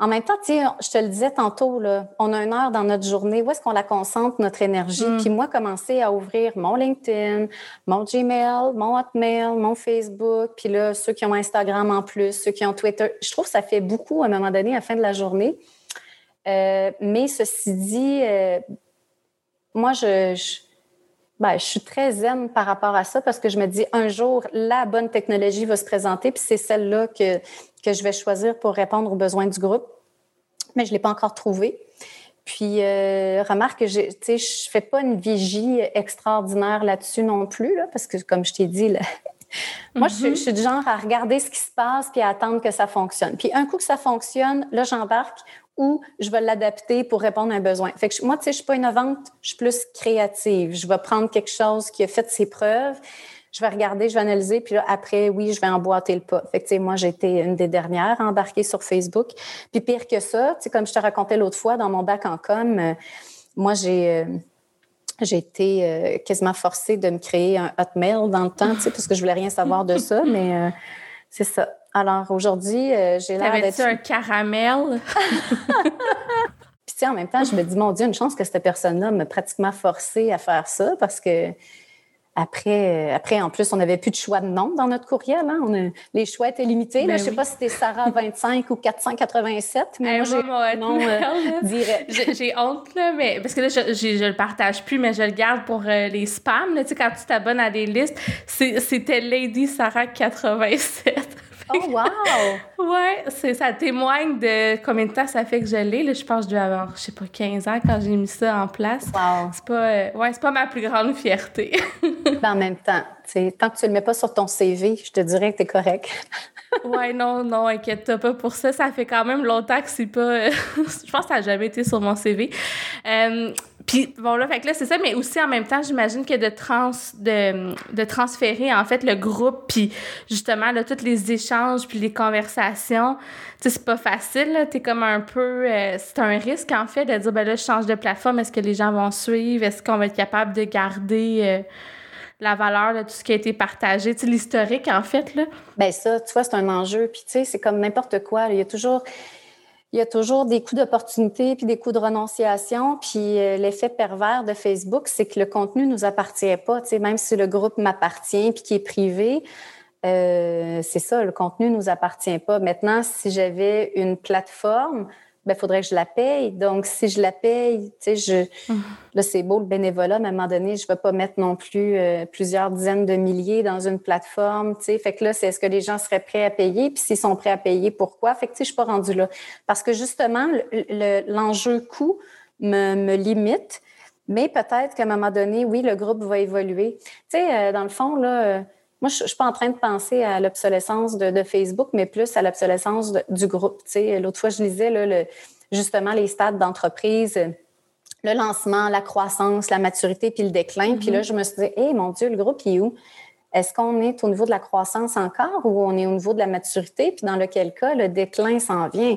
En même temps, je te le disais tantôt, là, on a une heure dans notre journée. Où est-ce qu'on la concentre, notre énergie? Mm. Puis moi, commencer à ouvrir mon LinkedIn, mon Gmail, mon Hotmail, mon Facebook, puis là, ceux qui ont Instagram en plus, ceux qui ont Twitter. Je trouve que ça fait beaucoup à un moment donné, à la fin de la journée. Euh, mais ceci dit, euh, moi, je, ben, je, suis très zen par rapport à ça parce que je me dis un jour, la bonne technologie va se présenter, puis c'est celle-là que, que je vais choisir pour répondre aux besoins du groupe. Mais je ne l'ai pas encore trouvée. Puis, euh, remarque que je ne fais pas une vigie extraordinaire là-dessus non plus, là, parce que, comme je t'ai dit, là, moi, je, je, suis du genre à regarder ce qui se passe puis à attendre que ça fonctionne. Puis, un coup que ça fonctionne, là, j'embarque ou je vais l'adapter pour répondre à un besoin. Fait que moi, tu sais, je suis pas innovante, je suis plus créative. Je vais prendre quelque chose qui a fait ses preuves, je vais regarder, je vais analyser, puis là, après, oui, je vais emboîter le pas. Fait que, tu sais, moi, j'ai été une des dernières à embarquer sur Facebook. Puis pire que ça, tu sais, comme je te racontais l'autre fois, dans mon bac en com, euh, moi, j'ai... Euh, j'ai été euh, quasiment forcée de me créer un Hotmail dans le temps, tu sais, parce que je voulais rien savoir de ça, mais c'est ça. Alors aujourd'hui, euh, j'ai l'air d'être. un caramel? Puis tu sais, en même temps, je me dis, mon Dieu, une chance que cette personne-là m'a pratiquement forcé à faire ça parce que après, euh, après, en plus, on n'avait plus de choix de nom dans notre courriel. Hein? On les choix étaient limités. Ben je ne sais pas si c'était Sarah 25 ou 487, mais moi, j'ai euh, direct. J'ai honte, là, mais parce que là, je, ne le partage plus, mais je le garde pour les spams. Tu sais, quand tu t'abonnes à des listes, c'était Lady Sarah 87. Oh, wow! ouais, ça témoigne de combien de temps ça fait que je l'ai. Je pense que je dois avoir, je sais pas, 15 ans quand j'ai mis ça en place. Wow! C'est pas, euh, ouais, c'est pas ma plus grande fierté. ben, en même temps, tant que tu le mets pas sur ton CV, je te dirais que tu es correct. ouais, non, non, inquiète-toi pas pour ça. Ça fait quand même longtemps que c'est pas. je pense que ça n'a jamais été sur mon CV. Euh, puis bon là, fait que là c'est ça, mais aussi en même temps, j'imagine que de trans de, de transférer en fait le groupe, puis justement là tous les échanges puis les conversations, tu sais c'est pas facile. T'es comme un peu, euh, c'est un risque en fait de dire ben là je change de plateforme, est-ce que les gens vont suivre, est-ce qu'on va être capable de garder euh, la valeur de tout ce qui a été partagé, tu sais l'historique en fait là. Ben ça, tu vois c'est un enjeu, puis tu sais c'est comme n'importe quoi, il y a toujours il y a toujours des coups d'opportunité puis des coups de renonciation. Puis euh, l'effet pervers de Facebook, c'est que le contenu nous appartient pas. Tu sais, même si le groupe m'appartient puis qui est privé, euh, c'est ça, le contenu nous appartient pas. Maintenant, si j'avais une plateforme, ben, faudrait que je la paye. Donc, si je la paye, tu sais, je, mmh. là, c'est beau le bénévolat, mais à un moment donné, je ne vais pas mettre non plus euh, plusieurs dizaines de milliers dans une plateforme, tu sais. Fait que là, c'est est-ce que les gens seraient prêts à payer? Puis s'ils sont prêts à payer, pourquoi? Fait que, tu sais, je suis pas rendue là. Parce que justement, l'enjeu coût me, me limite. Mais peut-être qu'à un moment donné, oui, le groupe va évoluer. Tu sais, euh, dans le fond, là, euh, moi, je ne suis pas en train de penser à l'obsolescence de, Facebook, mais plus à l'obsolescence du groupe. L'autre fois, je lisais le, justement les stades d'entreprise, le lancement, la croissance, la maturité, puis le déclin. Puis là, mm-hmm. je me suis dit, hé, mon Dieu, le groupe, il est où? Est-ce qu'on est au niveau de la croissance encore ou on est au niveau de la maturité? Puis dans lequel cas, le déclin s'en vient.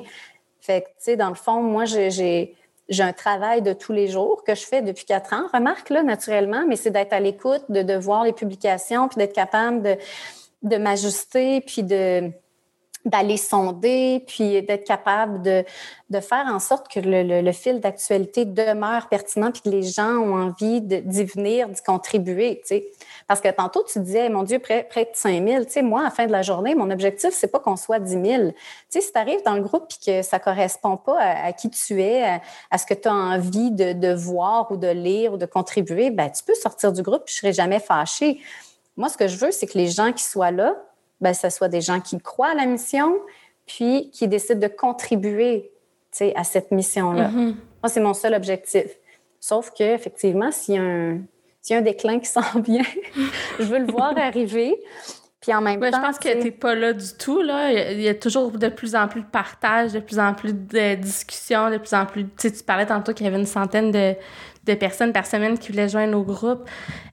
Fait que, tu sais, dans le fond, moi, j'ai j'ai un travail de tous les jours que je fais depuis quatre ans. Remarque, là, naturellement, mais c'est d'être à l'écoute, de, de voir les publications, puis d'être capable de, de m'ajuster, puis de d'aller sonder, puis d'être capable de, de, faire en sorte que le, le, fil d'actualité demeure pertinent, puis que les gens ont envie d'y venir, d'y contribuer. Tu sais. Parce que tantôt, tu disais, mon Dieu, près, près de 5 000. Tu sais, moi, à la fin de la journée, mon objectif, c'est pas qu'on soit 10 000. Tu sais, si tu arrives dans le groupe et que ça correspond pas à, qui tu es, à, ce que tu as envie de, de, voir ou de lire ou de contribuer, ben tu peux sortir du groupe je serai jamais fâchée. Moi, ce que je veux, c'est que les gens qui soient là, ben, ce soit des gens qui croient à la mission puis qui décident de contribuer à cette mission-là. Mm-hmm. Moi, c'est mon seul objectif. Sauf que, effectivement, s'il y a un, s'il y a un déclin qui s'en vient, je veux le voir arriver. Puis en même temps. Je pense que tu n'es pas là du tout. Là. Il, y a, toujours de plus en plus de partage, de plus en plus de discussions, de plus en plus. Tu, tu parlais tantôt qu'il y avait une centaine de, de, personnes par semaine qui voulaient joindre au groupe.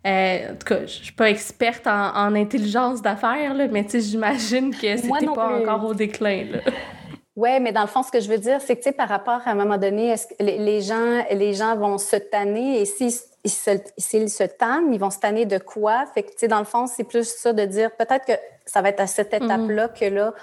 Euh, en tout cas, je suis pas experte en, intelligence d'affaires, mais j'imagine que c'était pas encore au déclin. Oui, mais dans le fond, ce que je veux dire, c'est que, tu sais, par rapport à un moment donné, est-ce que les gens, les gens vont se tanner? Et s'ils s'ils se, tannent, ils vont se tanner de quoi? Fait que, tu sais, dans le fond, c'est plus ça de dire peut-être que ça va être à cette mhm. étape-là que là,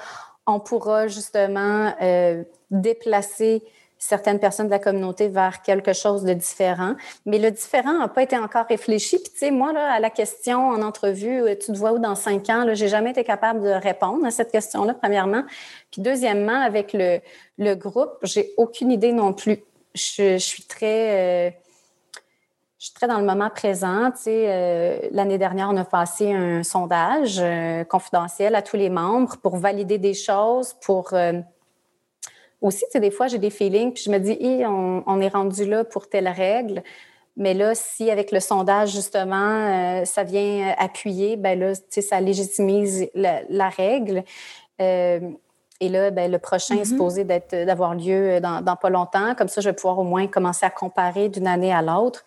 on pourra justement euh, déplacer certaines personnes de la communauté vers quelque chose de différent. Mais le différent n'a pas été encore réfléchi. Puis, tu sais, moi, là, à la question en entrevue, euh, tu te vois où dans cinq ans, là, j'ai jamais été capable de répondre à cette question-là, premièrement. Puis, deuxièmement, avec le, le groupe, j'ai aucune idée non plus. Je, suis très... Euh, je suis très dans le moment présent. Tu sais, euh, l'année dernière, on a passé un sondage confidentiel à tous les membres pour valider des choses, pour aussi, tu sais, des fois, j'ai des feelings, puis je me dis, on, est rendu là pour telle règle. Mais là, si avec le sondage, justement, euh, ça vient appuyer, ben là, tu sais, ça légitimise la, règle. Euh, et là, ben, le prochain est mm-hmm. supposé d'avoir lieu dans, pas longtemps. Comme ça, je vais pouvoir au moins commencer à comparer d'une année à l'autre.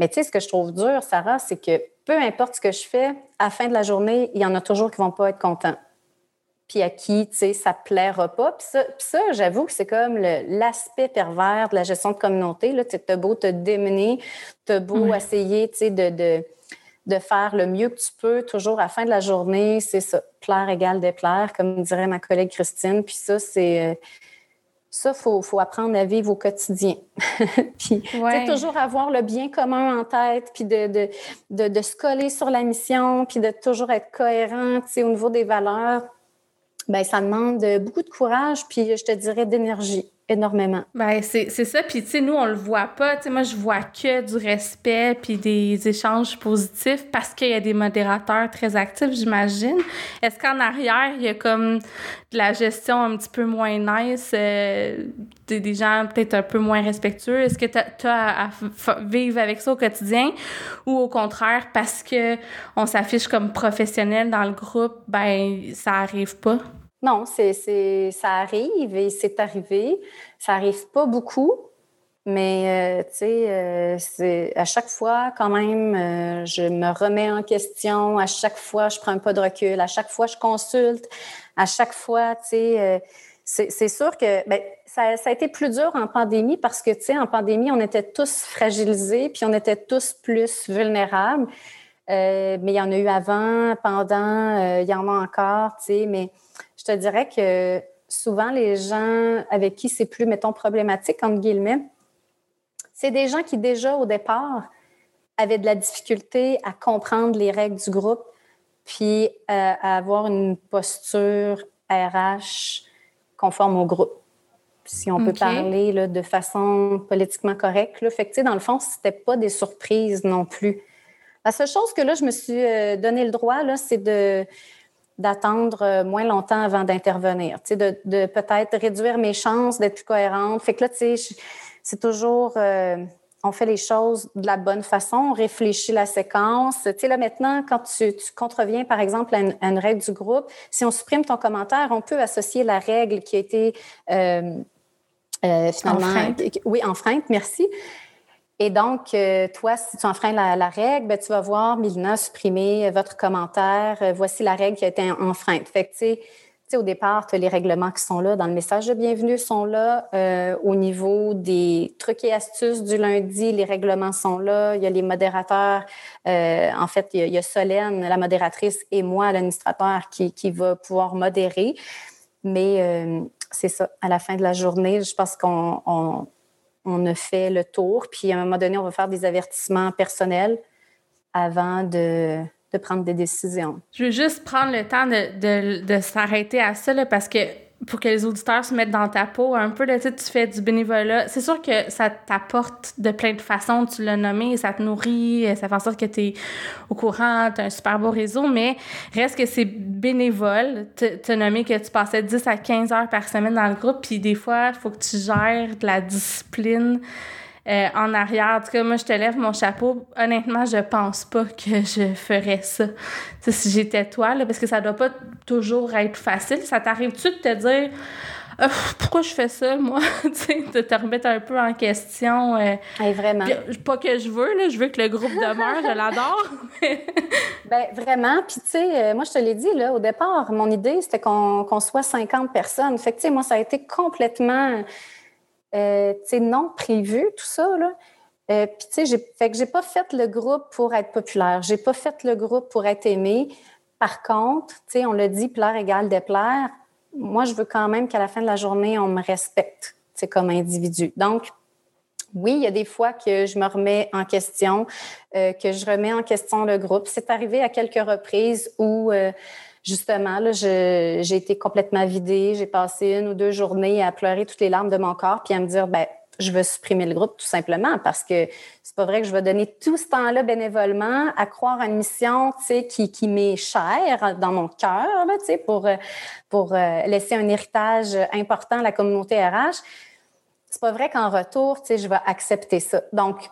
Mais tu sais, ce que je trouve dur, Sarah, c'est que peu importe ce que je fais, à la fin de la journée, il y en a toujours qui ne vont pas être contents puis à qui, tu sais, ça plaira pas. Puis ça, j'avoue que c'est comme l'aspect pervers de la gestion de communauté. Tu as beau te démener, tu as beau essayer, tu sais, de, de, de, faire le mieux que tu peux, toujours à la fin de la journée, c'est ça, plaire égale déplaire, comme dirait ma collègue Christine. Puis ça, c'est... Ça, il faut, faut, apprendre à vivre au quotidien. puis, ouais. toujours avoir le bien commun en tête, puis de, de, de, de, se coller sur la mission, puis de toujours être cohérent, au niveau des valeurs ben ça demande beaucoup de courage, puis je te dirais d'énergie énormément. Ben c'est ça. Puis, tu sais, nous, on le voit pas. Tu moi, je vois que du respect puis des échanges positifs parce qu'il y a des modérateurs très actifs, j'imagine. Est-ce qu'en arrière, il y a comme de la gestion un petit peu moins nice, euh, des, gens peut-être un peu moins respectueux? Est-ce que tu as, à, vivre avec ça au quotidien? Ou au contraire, parce que on s'affiche comme professionnel dans le groupe, ben ça arrive pas? Non, c'est, ça arrive et c'est arrivé. Ça arrive pas beaucoup, mais euh, tu sais, euh, c'est à chaque fois quand même, euh, je me remets en question. À chaque fois, je prends un pas de recul. À chaque fois, je consulte. À chaque fois, tu sais, c'est, sûr que ben, ça, a été plus dur en pandémie parce que tu sais, en pandémie, on était tous fragilisés puis on était tous plus vulnérables. mais il y en a eu avant, pendant, il y en a encore, tu sais, mais je te dirais que souvent, les gens avec qui c'est plus, mettons, problématique, entre guillemets, c'est des gens qui déjà au départ avaient de la difficulté à comprendre les règles du groupe, puis euh, à avoir une posture RH conforme au groupe. Si on peut parler là, de façon politiquement correcte. Là. Fait que, dans le fond, ce n'était pas des surprises non plus. La seule chose que là, je me suis euh, donné le droit, là, c'est de d'attendre euh, moins longtemps avant d'intervenir, de, de peut-être réduire mes chances d'être plus cohérente. Fait que là, tu sais, c'est toujours, euh, on fait les choses de la bonne façon, on réfléchit la séquence. Tu sais, là, maintenant, quand tu, contreviens, par exemple, à une, règle du groupe, si on supprime ton commentaire, on peut associer la règle qui a été euh, finalement... Enfreinte. Oui, enfreinte, merci. Et donc, euh, toi, si tu enfreins la, règle, ben, tu vas voir Milina supprimer votre commentaire. Euh, voici la règle qui a été enfreinte. Fait que, tu sais, au départ, tu as les règlements qui sont là, dans le message de bienvenue sont là. Euh, au niveau des trucs et astuces du lundi, les règlements sont là. Il y a les modérateurs. en fait, il y, a, Solène, la modératrice, et moi, l'administrateur, qui, qui va pouvoir modérer. Mais c'est ça, à la fin de la journée, je pense qu'on on a fait le tour, puis à un moment donné, on va faire des avertissements personnels avant de, prendre des décisions. Je veux juste prendre le temps de, s'arrêter à ça, parce que pour que les auditeurs se mettent dans ta peau un peu, là, tu fais du bénévolat. C'est sûr que ça t'apporte de plein de façons, tu l'as nommé, ça te nourrit, ça fait en sorte que tu es au courant, tu as un super beau réseau, mais reste que c'est bénévole. Tu as nommé que tu passais 10 à 15 heures par semaine dans le groupe, puis des fois, il faut que tu gères de la discipline euh, en arrière. En tout cas, moi, je te lève mon chapeau. Honnêtement, je pense pas que je ferais ça si j'étais toi, là, parce que ça doit pas toujours être facile. Ça t'arrive-tu de te dire euh, pourquoi je fais ça, moi? tu sais, de te remettre un peu en question. Euh, vraiment. pas que je veux, là, je veux que le groupe demeure, je l'adore. ben vraiment. Puis, tu sais, moi, je te l'ai dit, là, au départ, mon idée, c'était qu'on soit 50 personnes. Fait que, tu sais, moi, ça a été complètement euh, non prévu, tout ça. Là. Euh, puis, tu sais, fait que j'ai pas fait le groupe pour être populaire. J'ai pas fait le groupe pour être aimé. Par contre, tu sais, on l'a dit, plaire égale déplaire. Moi, je veux quand même qu'à la fin de la journée, on me respecte, c'est comme individu. Donc, oui, il y a des fois que je me remets en question, euh, que je remets en question le groupe. C'est arrivé à quelques reprises où euh, justement, là, j'ai été complètement vidée. J'ai passé une ou deux journées à pleurer toutes les larmes de mon corps, puis à me dire, ben, je veux supprimer le groupe tout simplement parce que c'est pas vrai que je vais donner tout ce temps-là bénévolement à croire à une mission, qui, qui m'est chère dans mon cœur, pour, pour euh, laisser un héritage important à la communauté RH. C'est pas vrai qu'en retour, je vais accepter ça. Donc,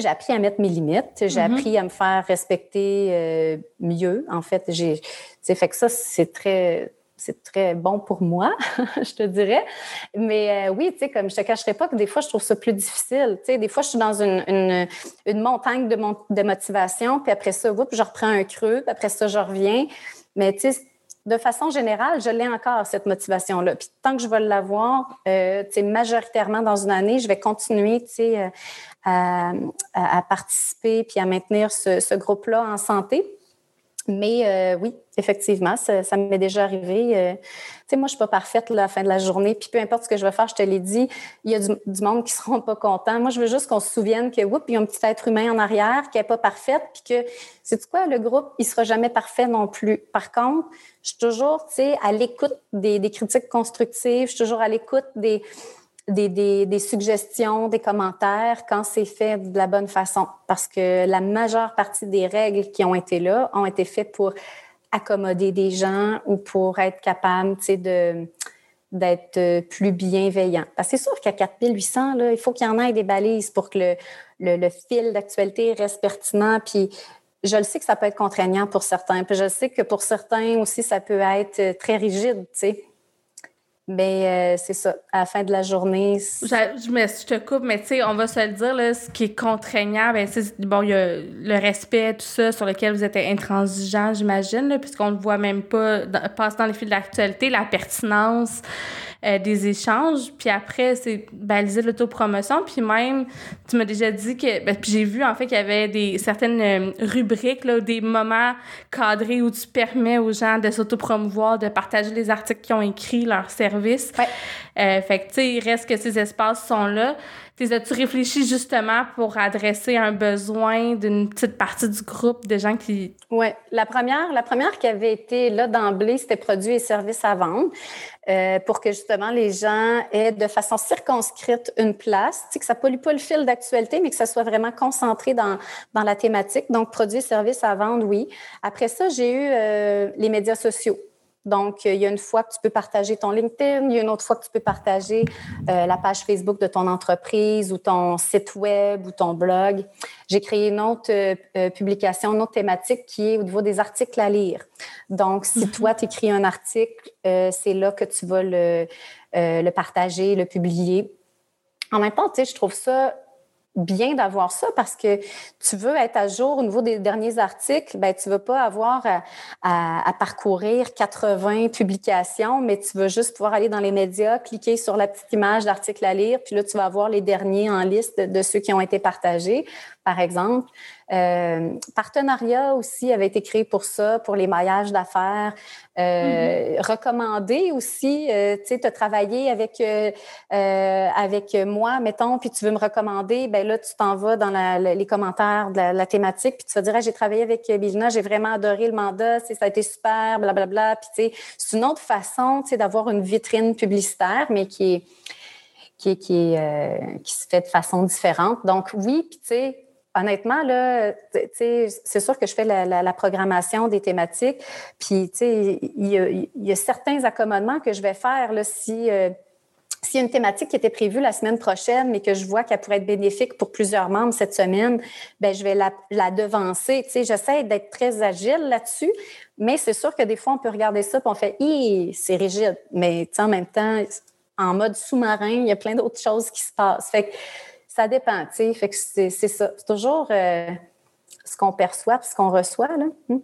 j'ai appris à mettre mes limites, j'ai mm-hmm. appris à me faire respecter euh, mieux. En fait, j'ai, fait que ça, c'est très, c'est très bon pour moi, je te dirais. Mais euh, oui, tu sais, comme je te cacherai pas que des fois, je trouve ça plus difficile. Tu sais, des fois, je suis dans une, une, montagne de, de motivation, puis après ça, je reprends un creux, puis après ça, je reviens. Mais tu sais, de façon générale, je l'ai encore, cette motivation-là. Puis tant que je vais l'avoir, euh, majoritairement dans une année, je vais continuer, euh, à, participer puis à maintenir ce, ce groupe-là en santé. Mais euh, oui, effectivement, ça, ça m'est déjà arrivé. Euh, tu sais, moi, je suis pas parfaite à la fin de la journée. Puis peu importe ce que je vais faire, je te l'ai dit, il y a du, du, monde qui seront pas contents. Moi, je veux juste qu'on se souvienne que, oups, il y a un petit être humain en arrière qui est pas parfaite, puis que, c'est quoi, le groupe, il sera jamais parfait non plus. Par contre, je suis toujours, tu sais, à l'écoute des, des critiques constructives. Je suis toujours à l'écoute des des, suggestions, des commentaires quand c'est fait de la bonne façon. Parce que la majeure partie des règles qui ont été là ont été faites pour accommoder des gens ou pour être capable, de d'être plus bienveillant. Parce c'est sûr qu'à 4800, là, il faut qu'il y en ait des balises pour que le, le, fil d'actualité reste pertinent. Puis je le sais que ça peut être contraignant pour certains. Puis je sais que pour certains aussi, ça peut être très rigide. Mais euh, c'est ça, à la fin de la journée. Je, te coupe, mais tu sais, on va se le dire, là, ce qui est contraignant, ben, bon, il y a le respect, tout ça, sur lequel vous êtes intransigeant, j'imagine, puisqu'on ne voit même pas, passe dans les fils de l'actualité, la pertinence. Euh, des échanges. Puis après, c'est baliser l'autopromotion. Puis même, tu m'as déjà dit que... Ben, puis j'ai vu, en fait, qu'il y avait des certaines euh, rubriques, là, des moments cadrés où tu permets aux gens de s'autopromouvoir, de partager les articles qui ont écrit leur service. Ouais. Euh, fait que, tu sais, il reste que ces espaces sont là. As-tu réfléchi justement pour adresser un besoin d'une petite partie du groupe de gens qui... Oui, la première, la première qui avait été là d'emblée, c'était produits et services à vendre euh, pour que justement les gens aient de façon circonscrite une place, que ça pollue pas le fil d'actualité, mais que ça soit vraiment concentré dans, dans la thématique. Donc, produits et services à vendre, oui. Après ça, j'ai eu euh, les médias sociaux. Donc, il y a une fois que tu peux partager ton LinkedIn, il y a une autre fois que tu peux partager euh, la page Facebook de ton entreprise ou ton site web ou ton blog. J'ai créé une autre euh, euh, publication, une autre thématique qui est au niveau des articles à lire. Donc, si mhm. toi, tu écris un article, c'est là que tu vas le, le partager, le publier. En même temps, tu sais, je trouve ça bien d'avoir ça parce que tu veux être à jour au niveau des derniers articles, ben tu veux pas avoir à, à, parcourir 80 publications, mais tu veux juste pouvoir aller dans les médias, cliquer sur la petite image d'article à lire, puis là tu vas avoir les derniers en liste de ceux qui ont été partagés par exemple. Euh, partenariat aussi avait été créé pour ça, pour les maillages d'affaires. Euh, mm-hmm. Recommandé aussi, euh, tu sais, tu as travaillé avec, euh, avec moi, mettons, puis tu veux me recommander, ben là, tu t'en vas dans la, les commentaires de la, thématique, puis tu vas dire, j'ai travaillé avec Bilna, j'ai vraiment adoré le mandat, ça a été super, blablabla. Bla, bla. Puis, tu sais, c'est une autre façon, tu sais, d'avoir une vitrine publicitaire, mais qui est qui, qui, qui se fait de façon différente. Donc, oui, puis tu sais, honnêtement, là, c'est sûr que je fais la, programmation des thématiques. Puis, il y a, certains accommodements que je vais faire là, si, euh, s'il y a une thématique qui était prévue la semaine prochaine, mais que je vois qu'elle pourrait être bénéfique pour plusieurs membres cette semaine, ben je vais la, devancer. Tu sais, j'essaie d'être très agile là-dessus, mais c'est sûr que des fois, on peut regarder ça et on fait, c'est rigide. Mais en même temps, en mode sous-marin, il y a plein d'autres choses qui se passent. Ça dépend, tu sais. Fait que c'est ça. C'est toujours euh, ce qu'on perçoit et ce qu'on reçoit, là. Hmm?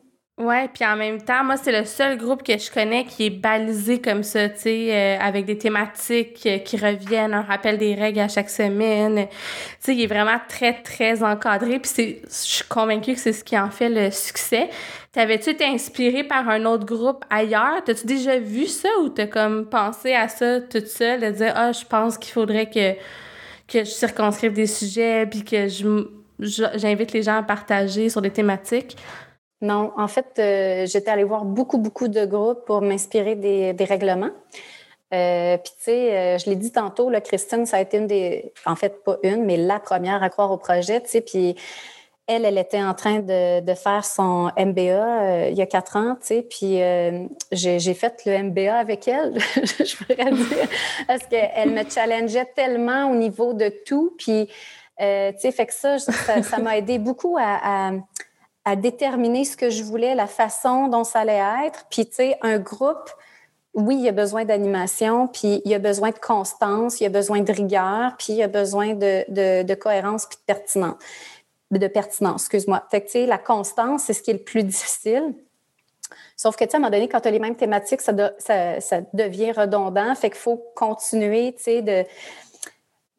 Puis en même temps, moi, c'est le seul groupe que je connais qui est balisé comme ça, tu sais, euh, avec des thématiques euh, qui reviennent, un rappel des règles à chaque semaine. Tu sais, il est vraiment très, très encadré, puis je suis convaincue que c'est ce qui en fait le succès. T'avais-tu été inspiré par un autre groupe ailleurs? T'as-tu déjà vu ça ou t'as comme pensé à ça toute seule, de dire, ah, je pense qu'il faudrait que, que je circonscrive des sujets, puis que je, j'invite les gens à partager sur des thématiques? Non, en fait, euh, j'étais allée voir beaucoup, beaucoup de groupes pour m'inspirer des, règlements. Euh, puis, tu sais, euh, je l'ai dit tantôt, là, Christine, ça a été une des, en fait, pas une, mais la première à croire au projet, tu sais, puis elle, elle était en train de, faire son MBA il y a quatre ans, tu sais, puis j'ai fait le MBA avec elle, je pourrais dire, parce qu'elle me challengeait tellement au niveau de tout, puis, tu sais, fait que ça, ça m'a aidé beaucoup à à déterminer ce que je voulais, la façon dont ça allait être. Puis, tu sais, un groupe, oui, il y a besoin d'animation, puis il y a besoin de constance, il y a besoin de rigueur, puis il y a besoin de, de, cohérence puis de pertinence. De pertinence, excuse-moi. Fait que, la constance, c'est ce qui est le plus difficile. Sauf que, tu sais, à un moment donné, quand tu as les mêmes thématiques, ça, devient redondant. Fait qu'il faut continuer, tu sais, de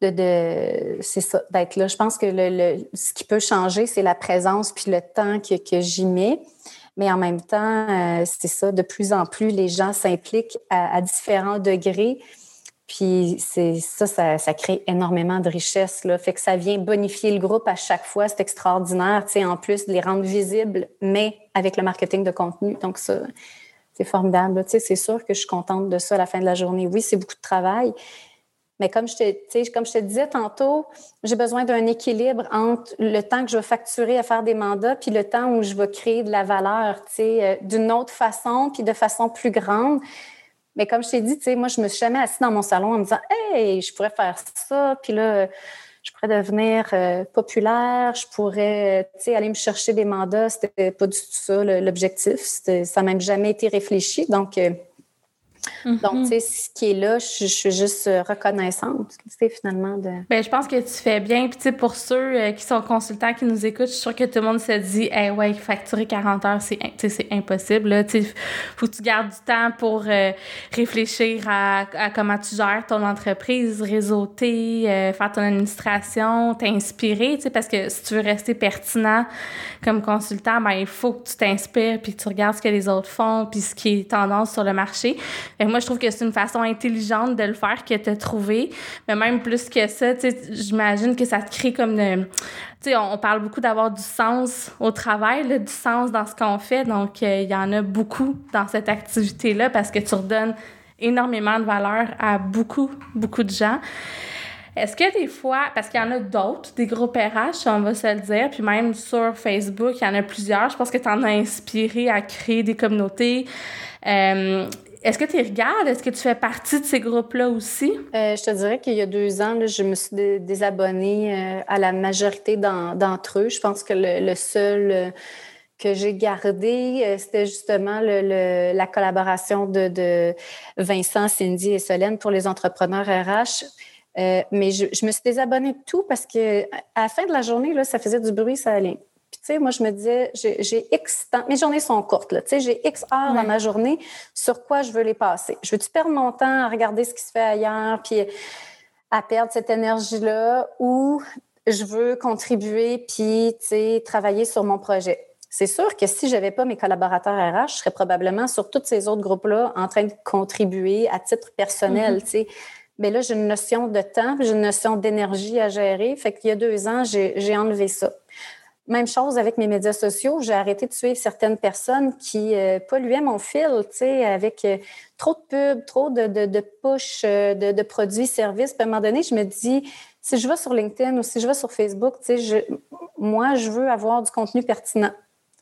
de, c'est ça, d'être là. Je pense que le, ce qui peut changer, c'est la présence puis le temps que, que j'y mets. Mais en même temps, euh, c'est ça, de plus en plus, les gens s'impliquent à, différents degrés. Puis c'est ça, ça, crée énormément de richesse. Fait que ça vient bonifier le groupe à chaque fois. C'est extraordinaire, tu sais, en plus de les rendre visibles, mais avec le marketing de contenu. Donc ça, c'est formidable. Tu sais, c'est sûr que je suis contente de ça à la fin de la journée. Oui, c'est beaucoup de travail, mais comme je te, comme je te disais tantôt, j'ai besoin d'un équilibre entre le temps que je vais facturer à faire des mandats puis le temps où je vais créer de la valeur, euh, d'une autre façon puis de façon plus grande. Mais comme je t'ai dit, moi, je me suis jamais assise dans mon salon en me disant, hey, je pourrais faire ça, puis là, je pourrais devenir euh, populaire, je pourrais, aller me chercher des mandats. C'était pas du tout ça l'objectif. Ça n'a même jamais été réfléchi. Donc, euh, donc, mhm. tu sais, ce qui est là, je, suis juste euh, reconnaissante, tu sais, finalement. De... Bien, je pense que tu fais bien. Puis, tu sais, pour ceux euh, qui sont consultants, qui nous écoutent, je suis sûre que tout le monde se dit, hey, ouais, facturer 40 heures, c'est, c'est impossible. Tu sais, faut que tu gardes du temps pour euh, réfléchir à, à, comment tu gères ton entreprise, réseauter, faire ton administration, t'inspirer, tu sais, parce que si tu veux rester pertinent comme consultant, ben, il faut que tu t'inspires puis que tu regardes ce que les autres font puis ce qui est tendance sur le marché moi, je trouve que c'est une façon intelligente de le faire que tu as trouvé. Mais même plus que ça, j'imagine que ça te crée comme Tu sais, on, parle beaucoup d'avoir du sens au travail, du sens dans ce qu'on fait. Donc, euh, il y en a beaucoup dans cette activité-là parce que tu redonnes énormément de valeur à beaucoup, beaucoup de gens. Est-ce que des fois, parce qu'il y en a d'autres, des groupes RH, on va se le dire, puis même sur Facebook, il y en a plusieurs. Je pense que tu en as inspiré à créer des communautés. Euh, est-ce que tu regardes? Est-ce que tu fais partie de ces groupes-là aussi? Euh, je te dirais qu'il y a deux ans, je me suis désabonnée euh, à la majorité d'entre eux. Je pense que le, seul euh, que j'ai gardé, c'était justement la collaboration de, Vincent, Cindy et Solène pour les entrepreneurs RH. mais je, me suis désabonnée de tout parce que à la fin de la journée, ça faisait du bruit, ça allait sais, moi, je me disais, j'ai X temps, mes journées sont courtes, là, tu sais, j'ai X heures dans ma journée, sur quoi je veux les passer? Je veux-tu perdre mon temps à regarder ce qui se fait ailleurs, puis à perdre cette énergie-là, ou je veux contribuer, puis, tu sais, travailler sur mon projet? C'est sûr que si je n'avais pas mes collaborateurs RH, je serais probablement sur tous ces autres groupes-là en train de contribuer à titre personnel, mm-hmm. tu sais. Mais là, j'ai une notion de temps, j'ai une notion d'énergie à gérer. Fait qu'il y a deux ans, j'ai enlevé ça. Même chose avec mes médias sociaux. J'ai arrêté de suivre certaines personnes qui euh, polluaient mon fil, tu sais, avec euh, trop de pubs, trop de, de, push euh, de, produits, services. Puis à un moment donné, je me dis, si je vais sur LinkedIn ou si je vais sur Facebook, tu sais, moi, je veux avoir du contenu pertinent.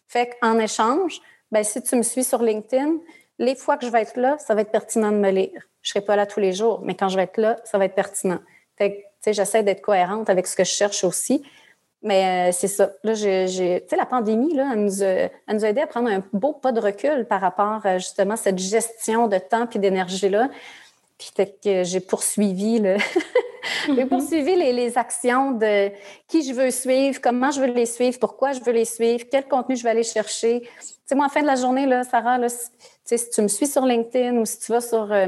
Fait qu'en échange, ben, si tu me suis sur LinkedIn, les fois que je vais être là, ça va être pertinent de me lire. je serai pas là tous les jours, mais quand je vais être là, ça va être pertinent. Fait que, j'essaie d'être cohérente avec ce que je cherche aussi. Mais euh, c'est ça. Là, j'ai, tu sais, la pandémie, là, elle nous, a, elle nous a aidé à prendre un beau pas de recul par rapport à justement cette gestion de temps et d'énergie-là. Puis peut-être que j'ai poursuivi le, j'ai mm-hmm. poursuivi les, les, actions de qui je veux suivre, comment je veux les suivre, pourquoi je veux les suivre, quel contenu je vais aller chercher. Tu sais, moi, la fin de la journée, là, Sarah, là, si tu me suis sur LinkedIn ou si tu vas sur euh,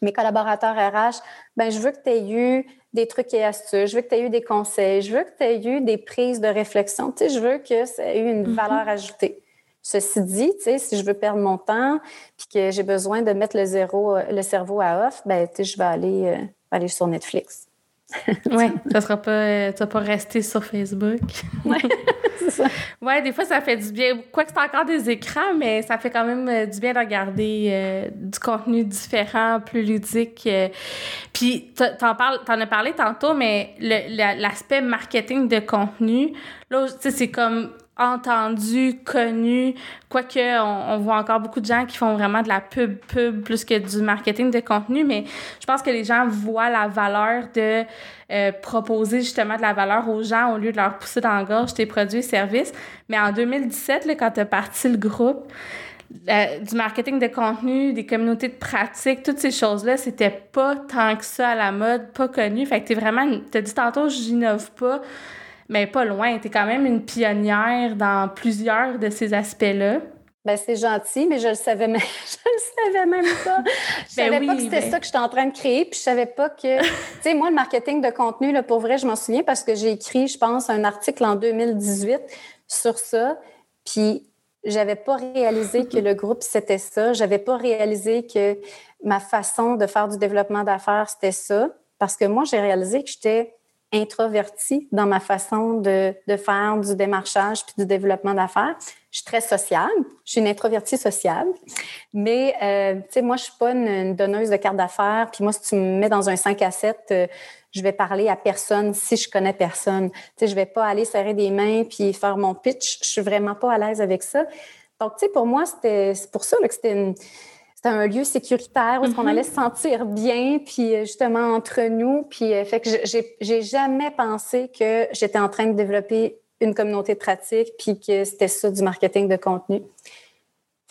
mes collaborateurs RH, ben je veux que tu aies eu des trucs et astuces, je veux que tu aies eu des conseils, je veux que tu aies eu des prises de réflexion. Tu sais, je veux que ça ait eu une mm-hmm. valeur ajoutée. Ceci dit, tu sais, si je veux perdre mon temps puis que j'ai besoin de mettre le, zéro, le cerveau à off, ben, tu sais, je vais aller, euh, aller sur Netflix. oui, ça sera pas, euh, tu vas pas rester sur Facebook. oui, c'est ça. Ouais, des fois, ça fait du bien. Quoique c'est encore des écrans, mais ça fait quand même euh, du bien de regarder euh, du contenu différent, plus ludique. Puis, t'en parles, t'en as parlé tantôt, mais l'aspect marketing de contenu, là, tu sais, c'est comme entendu, connu, quoique on, on, voit encore beaucoup de gens qui font vraiment de la pub, pub plus que du marketing de contenu, mais je pense que les gens voient la valeur de euh, proposer justement de la valeur aux gens au lieu de leur pousser dans la gorge tes produits et services. Mais en 2017, là, quand tu as parti le groupe, du marketing de contenu, des communautés de pratique, toutes ces choses-là, c'était pas tant que ça à la mode, pas connu. Fait que t'es vraiment, t'as dit tantôt, j'innove pas mais pas loin. Tu es quand même une pionnière dans plusieurs de ces aspects-là. Ben, c'est gentil, mais je le savais même, je le savais même pas. Je ben savais pas que c'était ben ça que j'étais en train de créer, puis je savais pas que, tu sais, moi, le marketing de contenu, là, pour vrai, je m'en souviens parce que j'ai écrit, je pense, un article en 2018 sur ça, puis j'avais pas réalisé que le groupe, c'était ça. J'avais pas réalisé que ma façon de faire du développement d'affaires, c'était ça. Parce que moi, j'ai réalisé que j'étais introvertie dans ma façon de, de faire du démarchage puis du développement d'affaires. Je suis très sociale. Je suis une introvertie sociale. Mais, euh, tu sais, moi, je suis pas une, donneuse de cartes d'affaires. Puis moi, si tu me mets dans un 5 à 7, euh, je vais parler à personne si je connais personne. Tu sais, je vais pas aller serrer des mains puis faire mon pitch. Je suis vraiment pas à l'aise avec ça. Donc, tu sais, pour moi, c'était, pour ça que c'était une, c'était un lieu sécuritaire où on mm-hmm. allait se sentir bien, puis euh, justement entre nous. Puis euh, fait que j'ai jamais pensé que j'étais en train de développer une communauté de pratique, puis que c'était ça du marketing de contenu.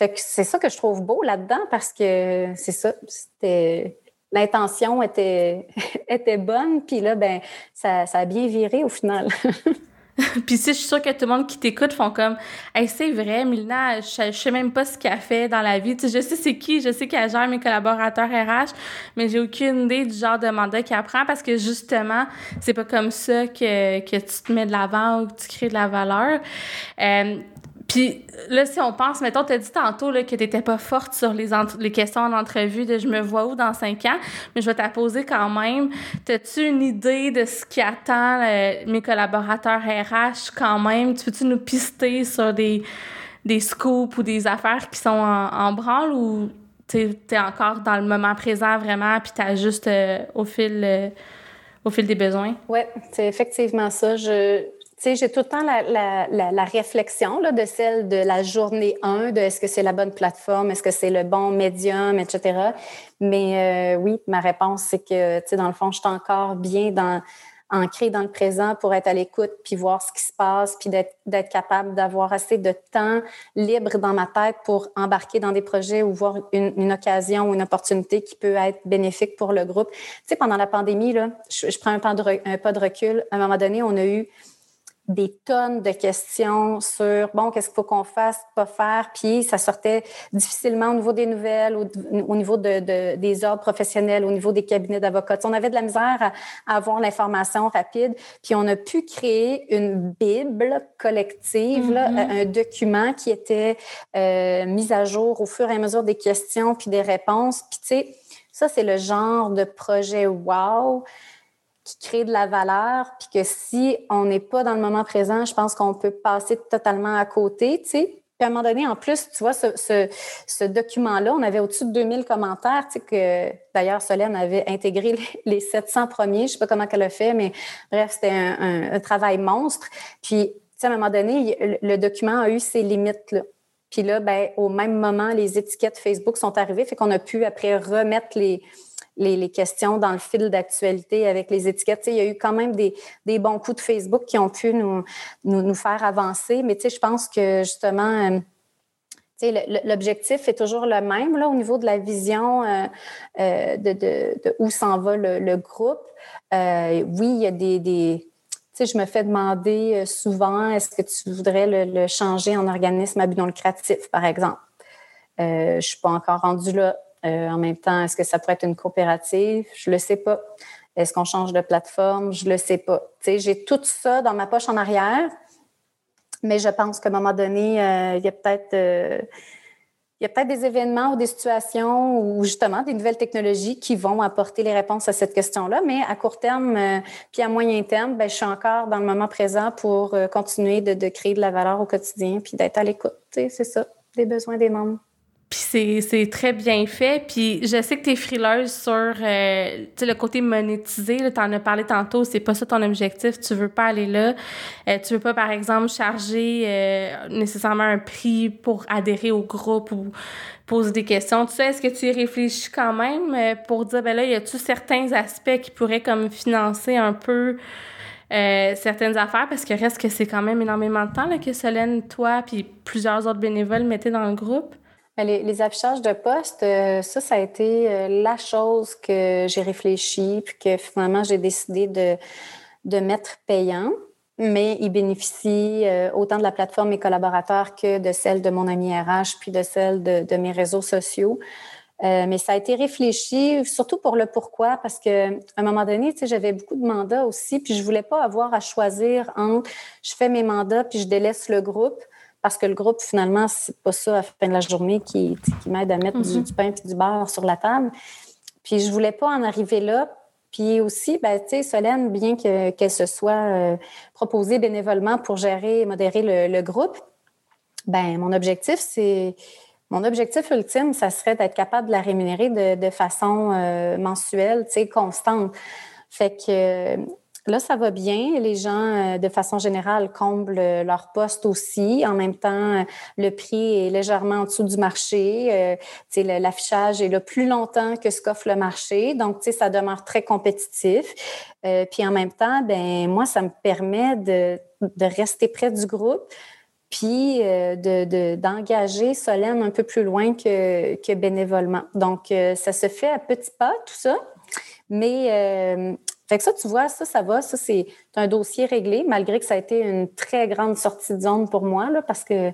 Fait que c'est ça que je trouve beau là-dedans parce que c'est ça, c'était l'intention était était bonne, puis là ben ça, ça a bien viré au final. Puis si je suis sûre que tout le monde qui t'écoute font comme hey, c'est vrai, Milena, je, sais même pas ce qu'elle fait dans la vie. je sais c'est qui, je sais qu'elle gère mes collaborateurs RH, mais j'ai aucune idée du genre de mandat qu'elle prend parce que justement, c'est pas comme ça que, que tu te mets de l'avant ou que tu crées de la valeur. Euh, puis là, si on pense, mettons, tu as dit tantôt là, que tu n'étais pas forte sur les, les questions en entrevue de je me vois où dans cinq ans, mais je vais t'apposer quand même. As-tu une idée de ce qui attend euh, mes collaborateurs RH quand même? Tu peux-tu nous pister sur des, des scoops ou des affaires qui sont en, branle ou tu es, encore dans le moment présent vraiment puis tu juste euh, au fil. Euh, au fil des besoins? Oui, c'est effectivement ça. Je, sais, j'ai tout le temps la, la, la, réflexion là, de celle de la journée 1, de est-ce que c'est la bonne plateforme, est-ce que c'est le bon médium, etc. Mais euh, oui, ma réponse, c'est que, tu sais, dans le fond, je suis encore bien dans ancrée dans le présent pour être à l'écoute, puis voir ce qui se passe, puis d'être capable d'avoir assez de temps libre dans ma tête pour embarquer dans des projets ou voir une, une, occasion ou une opportunité qui peut être bénéfique pour le groupe. Tu sais, pendant la pandémie, là, je, prends un pas de recul. À un moment donné, on a eu des tonnes de questions sur bon, qu'est-ce qu'il faut qu'on fasse, pas faire, puis ça sortait difficilement au niveau des nouvelles, au, niveau de, des ordres professionnels, au niveau des cabinets d'avocats. On avait de la misère à, avoir l'information rapide, puis on a pu créer une bible collective, mm-hmm. un document qui était euh, mis à jour au fur et à mesure des questions puis des réponses. Puis tu sais, ça c'est le genre de projet wow qui crée de la valeur, puis que si on n'est pas dans le moment présent, je pense qu'on peut passer totalement à côté, tu sais. Puis à un moment donné, en plus, tu vois, ce, document-là, on avait au-dessus de 2000 commentaires, tu sais, que d'ailleurs, Solène avait intégré les 700 premiers, je sais pas comment elle a fait, mais bref, c'était un, un, travail monstre. Puis, tu sais, à un moment donné, le, document a eu ses limites, là. Puis là, ben, au même moment, les étiquettes Facebook sont arrivées, fait qu'on a pu après remettre les, les, questions dans le fil d'actualité avec les étiquettes. il y a eu quand même des, bons coups de Facebook qui ont pu nous, faire avancer. Mais je pense que justement, euh, l'objectif est toujours le même là, au niveau de la vision euh, euh, de, où s'en va le, groupe. oui, il y a des, je me fais demander souvent, est-ce que tu voudrais le, changer en organisme à but non lucratif, par exemple? je ne suis pas encore rendue là. Euh, en même temps, est-ce que ça pourrait être une coopérative? Je ne le sais pas. Est-ce qu'on change de plateforme? Je ne le sais pas. j'ai tout ça dans ma poche en arrière, mais je pense qu'à un moment donné, euh, il y a peut-être euh, peut-être des événements ou des situations ou justement des nouvelles technologies qui vont apporter les réponses à cette question-là. Mais à court terme, puis à moyen terme, ben, je suis encore dans le moment présent pour continuer de, de, créer de la valeur au quotidien puis d'être à l'écoute. C'est ça, des besoins des membres. Puis c'est très bien fait. Puis je sais que tu es frileuse sur euh, le côté monétisé. Tu en as parlé tantôt, c'est pas ça ton objectif. Tu veux pas aller là. Euh, tu veux pas, par exemple, charger euh, nécessairement un prix pour adhérer au groupe ou poser des questions. Tu sais, est-ce que tu y réfléchis quand même euh, pour dire, ben là, y a-tu certains aspects qui pourraient comme financer un peu certaines affaires? Parce que reste que c'est quand même énormément de temps là, que Solène, toi, puis plusieurs autres bénévoles mettaient dans le groupe. Les, affichages de poste, euh, ça, ça a été euh, la chose que j'ai réfléchi, puis que finalement, j'ai décidé de, de mettre payant. Mais ils bénéficient euh, autant de la plateforme Mes collaborateurs que de celle de mon ami RH, puis de celle de, mes réseaux sociaux. mais ça a été réfléchi, surtout pour le pourquoi, parce qu'à un moment donné, j'avais beaucoup de mandats aussi, puis je voulais pas avoir à choisir entre je fais mes mandats puis je délaisse le groupe parce que le groupe, finalement, c'est pas ça à la fin de la journée qui, qui m'aide à mettre du, mm-hmm. pain et du beurre sur la table. Puis je voulais pas en arriver là. Puis aussi, ben, tu sais, Solène, bien qu'elle se soit euh, proposée bénévolement pour gérer et modérer le, groupe, ben mon objectif, c'est mon objectif ultime, ça serait d'être capable de la rémunérer de, façon euh, mensuelle, tu sais, constante. Fait que Là, ça va bien. Les gens, euh, de façon générale, comblent euh, leur poste aussi. En même temps, euh, le prix est légèrement en dessous du marché. L'affichage est là plus longtemps que ce qu'offre le marché. Donc, ça demeure très compétitif. Puis en même temps, ben moi, ça me permet de, rester près du groupe puis d'engager Solène un peu plus loin que, que bénévolement. Donc, ça se fait à petits pas, tout ça. Mais fait que ça, tu vois, ça, ça va. Ça, c'est un dossier réglé, malgré que ça a été une très grande sortie de zone pour moi, là, parce que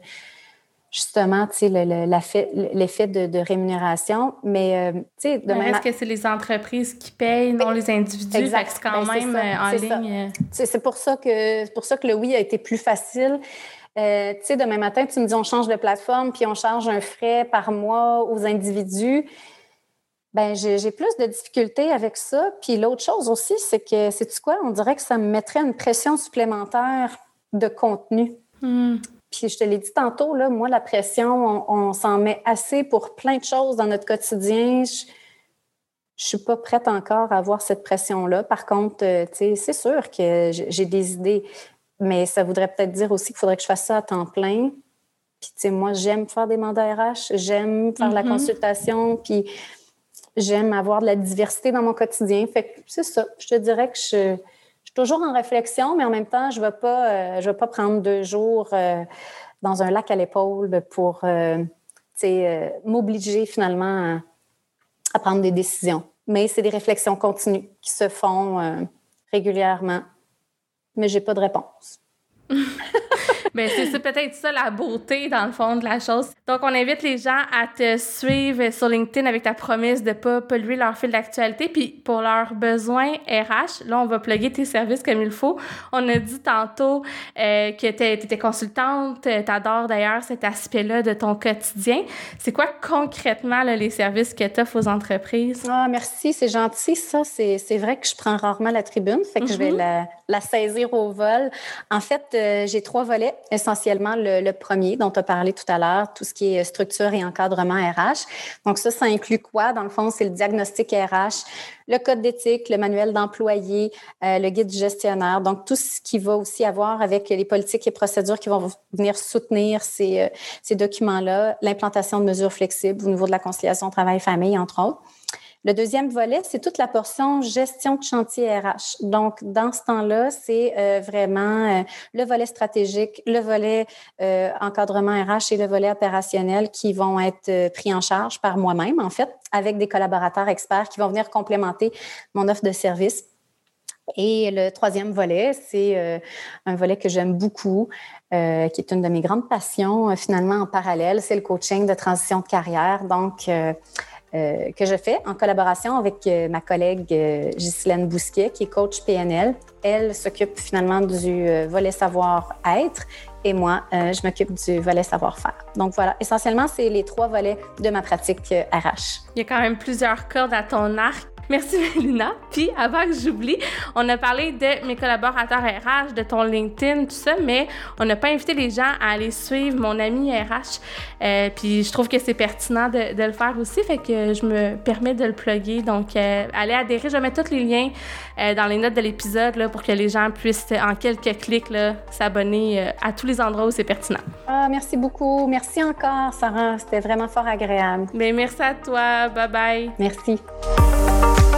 justement, tu sais, l'effet de, rémunération. Mais, euh, tu sais, de Est-ce que c'est les entreprises qui payent, non les individus? Exact. C'est quand ben, même euh, en ligne. Euh. C'est pour ça que pour ça que le oui a été plus facile. tu sais, demain matin, tu me dis on change de plateforme puis on charge un frais par mois aux individus. Ben, j'ai plus de difficultés avec ça. Puis l'autre chose aussi, c'est que, c'est quoi? On dirait que ça me mettrait une pression supplémentaire de contenu. Hmm. Puis je te l'ai dit tantôt, là, moi, la pression, on, s'en met assez pour plein de choses dans notre quotidien. Je, je suis pas prête encore à avoir cette pression-là. Par contre, euh, c'est sûr que j'ai des idées, mais ça voudrait peut-être dire aussi qu'il faudrait que je fasse ça à temps plein. Puis, tu sais, moi, j'aime faire des mandats RH, j'aime faire la mm-hmm. consultation, puis J'aime avoir de la diversité dans mon quotidien. Fait que c'est ça. Je te dirais que je, suis toujours en réflexion, mais en même temps, je ne vais, pas, euh, je vais pas prendre deux jours euh, dans un lac à l'épaule pour euh, m'obliger finalement à, prendre des décisions. Mais c'est des réflexions continues qui se font régulièrement, mais je n'ai pas de réponse. Mais c'est peut-être ça la beauté, dans le fond, de la chose. Donc, on invite les gens à te suivre sur LinkedIn avec ta promesse de ne pas polluer leur fil d'actualité. Puis, pour leurs besoins RH, là, on va plugger tes services comme il faut. On a dit tantôt euh, que tu étais consultante. Tu adores d'ailleurs cet aspect-là de ton quotidien. C'est quoi concrètement les services que tu offres aux entreprises? Ah, merci, c'est gentil. Ça, c'est vrai que je prends rarement la tribune, fait que je vais mm-hmm. La, saisir au vol. En fait, euh, j'ai trois volets essentiellement le, premier dont tu as parlé tout à l'heure, tout ce qui est structure et encadrement RH. Donc ça, ça inclut quoi? Dans le fond, c'est le diagnostic RH, le code d'éthique, le manuel d'employé, euh, le guide du gestionnaire. Donc tout ce qui va aussi avoir avec les politiques et procédures qui vont venir soutenir ces, euh, ces documents-là, l'implantation de mesures flexibles au niveau de la conciliation travail-famille, entre autres. Le deuxième volet, c'est toute la portion gestion de chantier RH. Donc, dans ce temps-là, c'est euh, vraiment euh, le volet stratégique, le volet euh, encadrement RH et le volet opérationnel qui vont être pris en charge par moi-même, en fait, avec des collaborateurs experts qui vont venir complémenter mon offre de service. Et le troisième volet, c'est un volet que j'aime beaucoup, qui est une de mes grandes passions finalement en parallèle, c'est le coaching de transition de carrière. Donc, euh, que je fais en collaboration avec euh, ma collègue euh, Bousquet, qui est coach PNL. Elle s'occupe finalement du volet savoir-être et moi, je m'occupe du volet savoir-faire. Donc voilà, essentiellement, c'est les trois volets de ma pratique RH. Il y a quand même plusieurs cordes à ton arc. Merci, Mélina. Puis, avant que j'oublie, on a parlé de mes collaborateurs RH, de ton LinkedIn, tout ça, mais on n'a pas invité les gens à aller suivre mon ami RH. Euh, puis, je trouve que c'est pertinent de, le faire aussi, fait que je me permets de le plugger. Donc, euh, allez adhérer. Je vais mettre tous les liens euh, dans les notes de l'épisode pour que les gens puissent, en quelques clics, s'abonner à tous les endroits où c'est pertinent. Ah, merci beaucoup. Merci encore, Sarah. C'était vraiment fort agréable. Bien, merci à toi. Bye bye. Merci. Bye.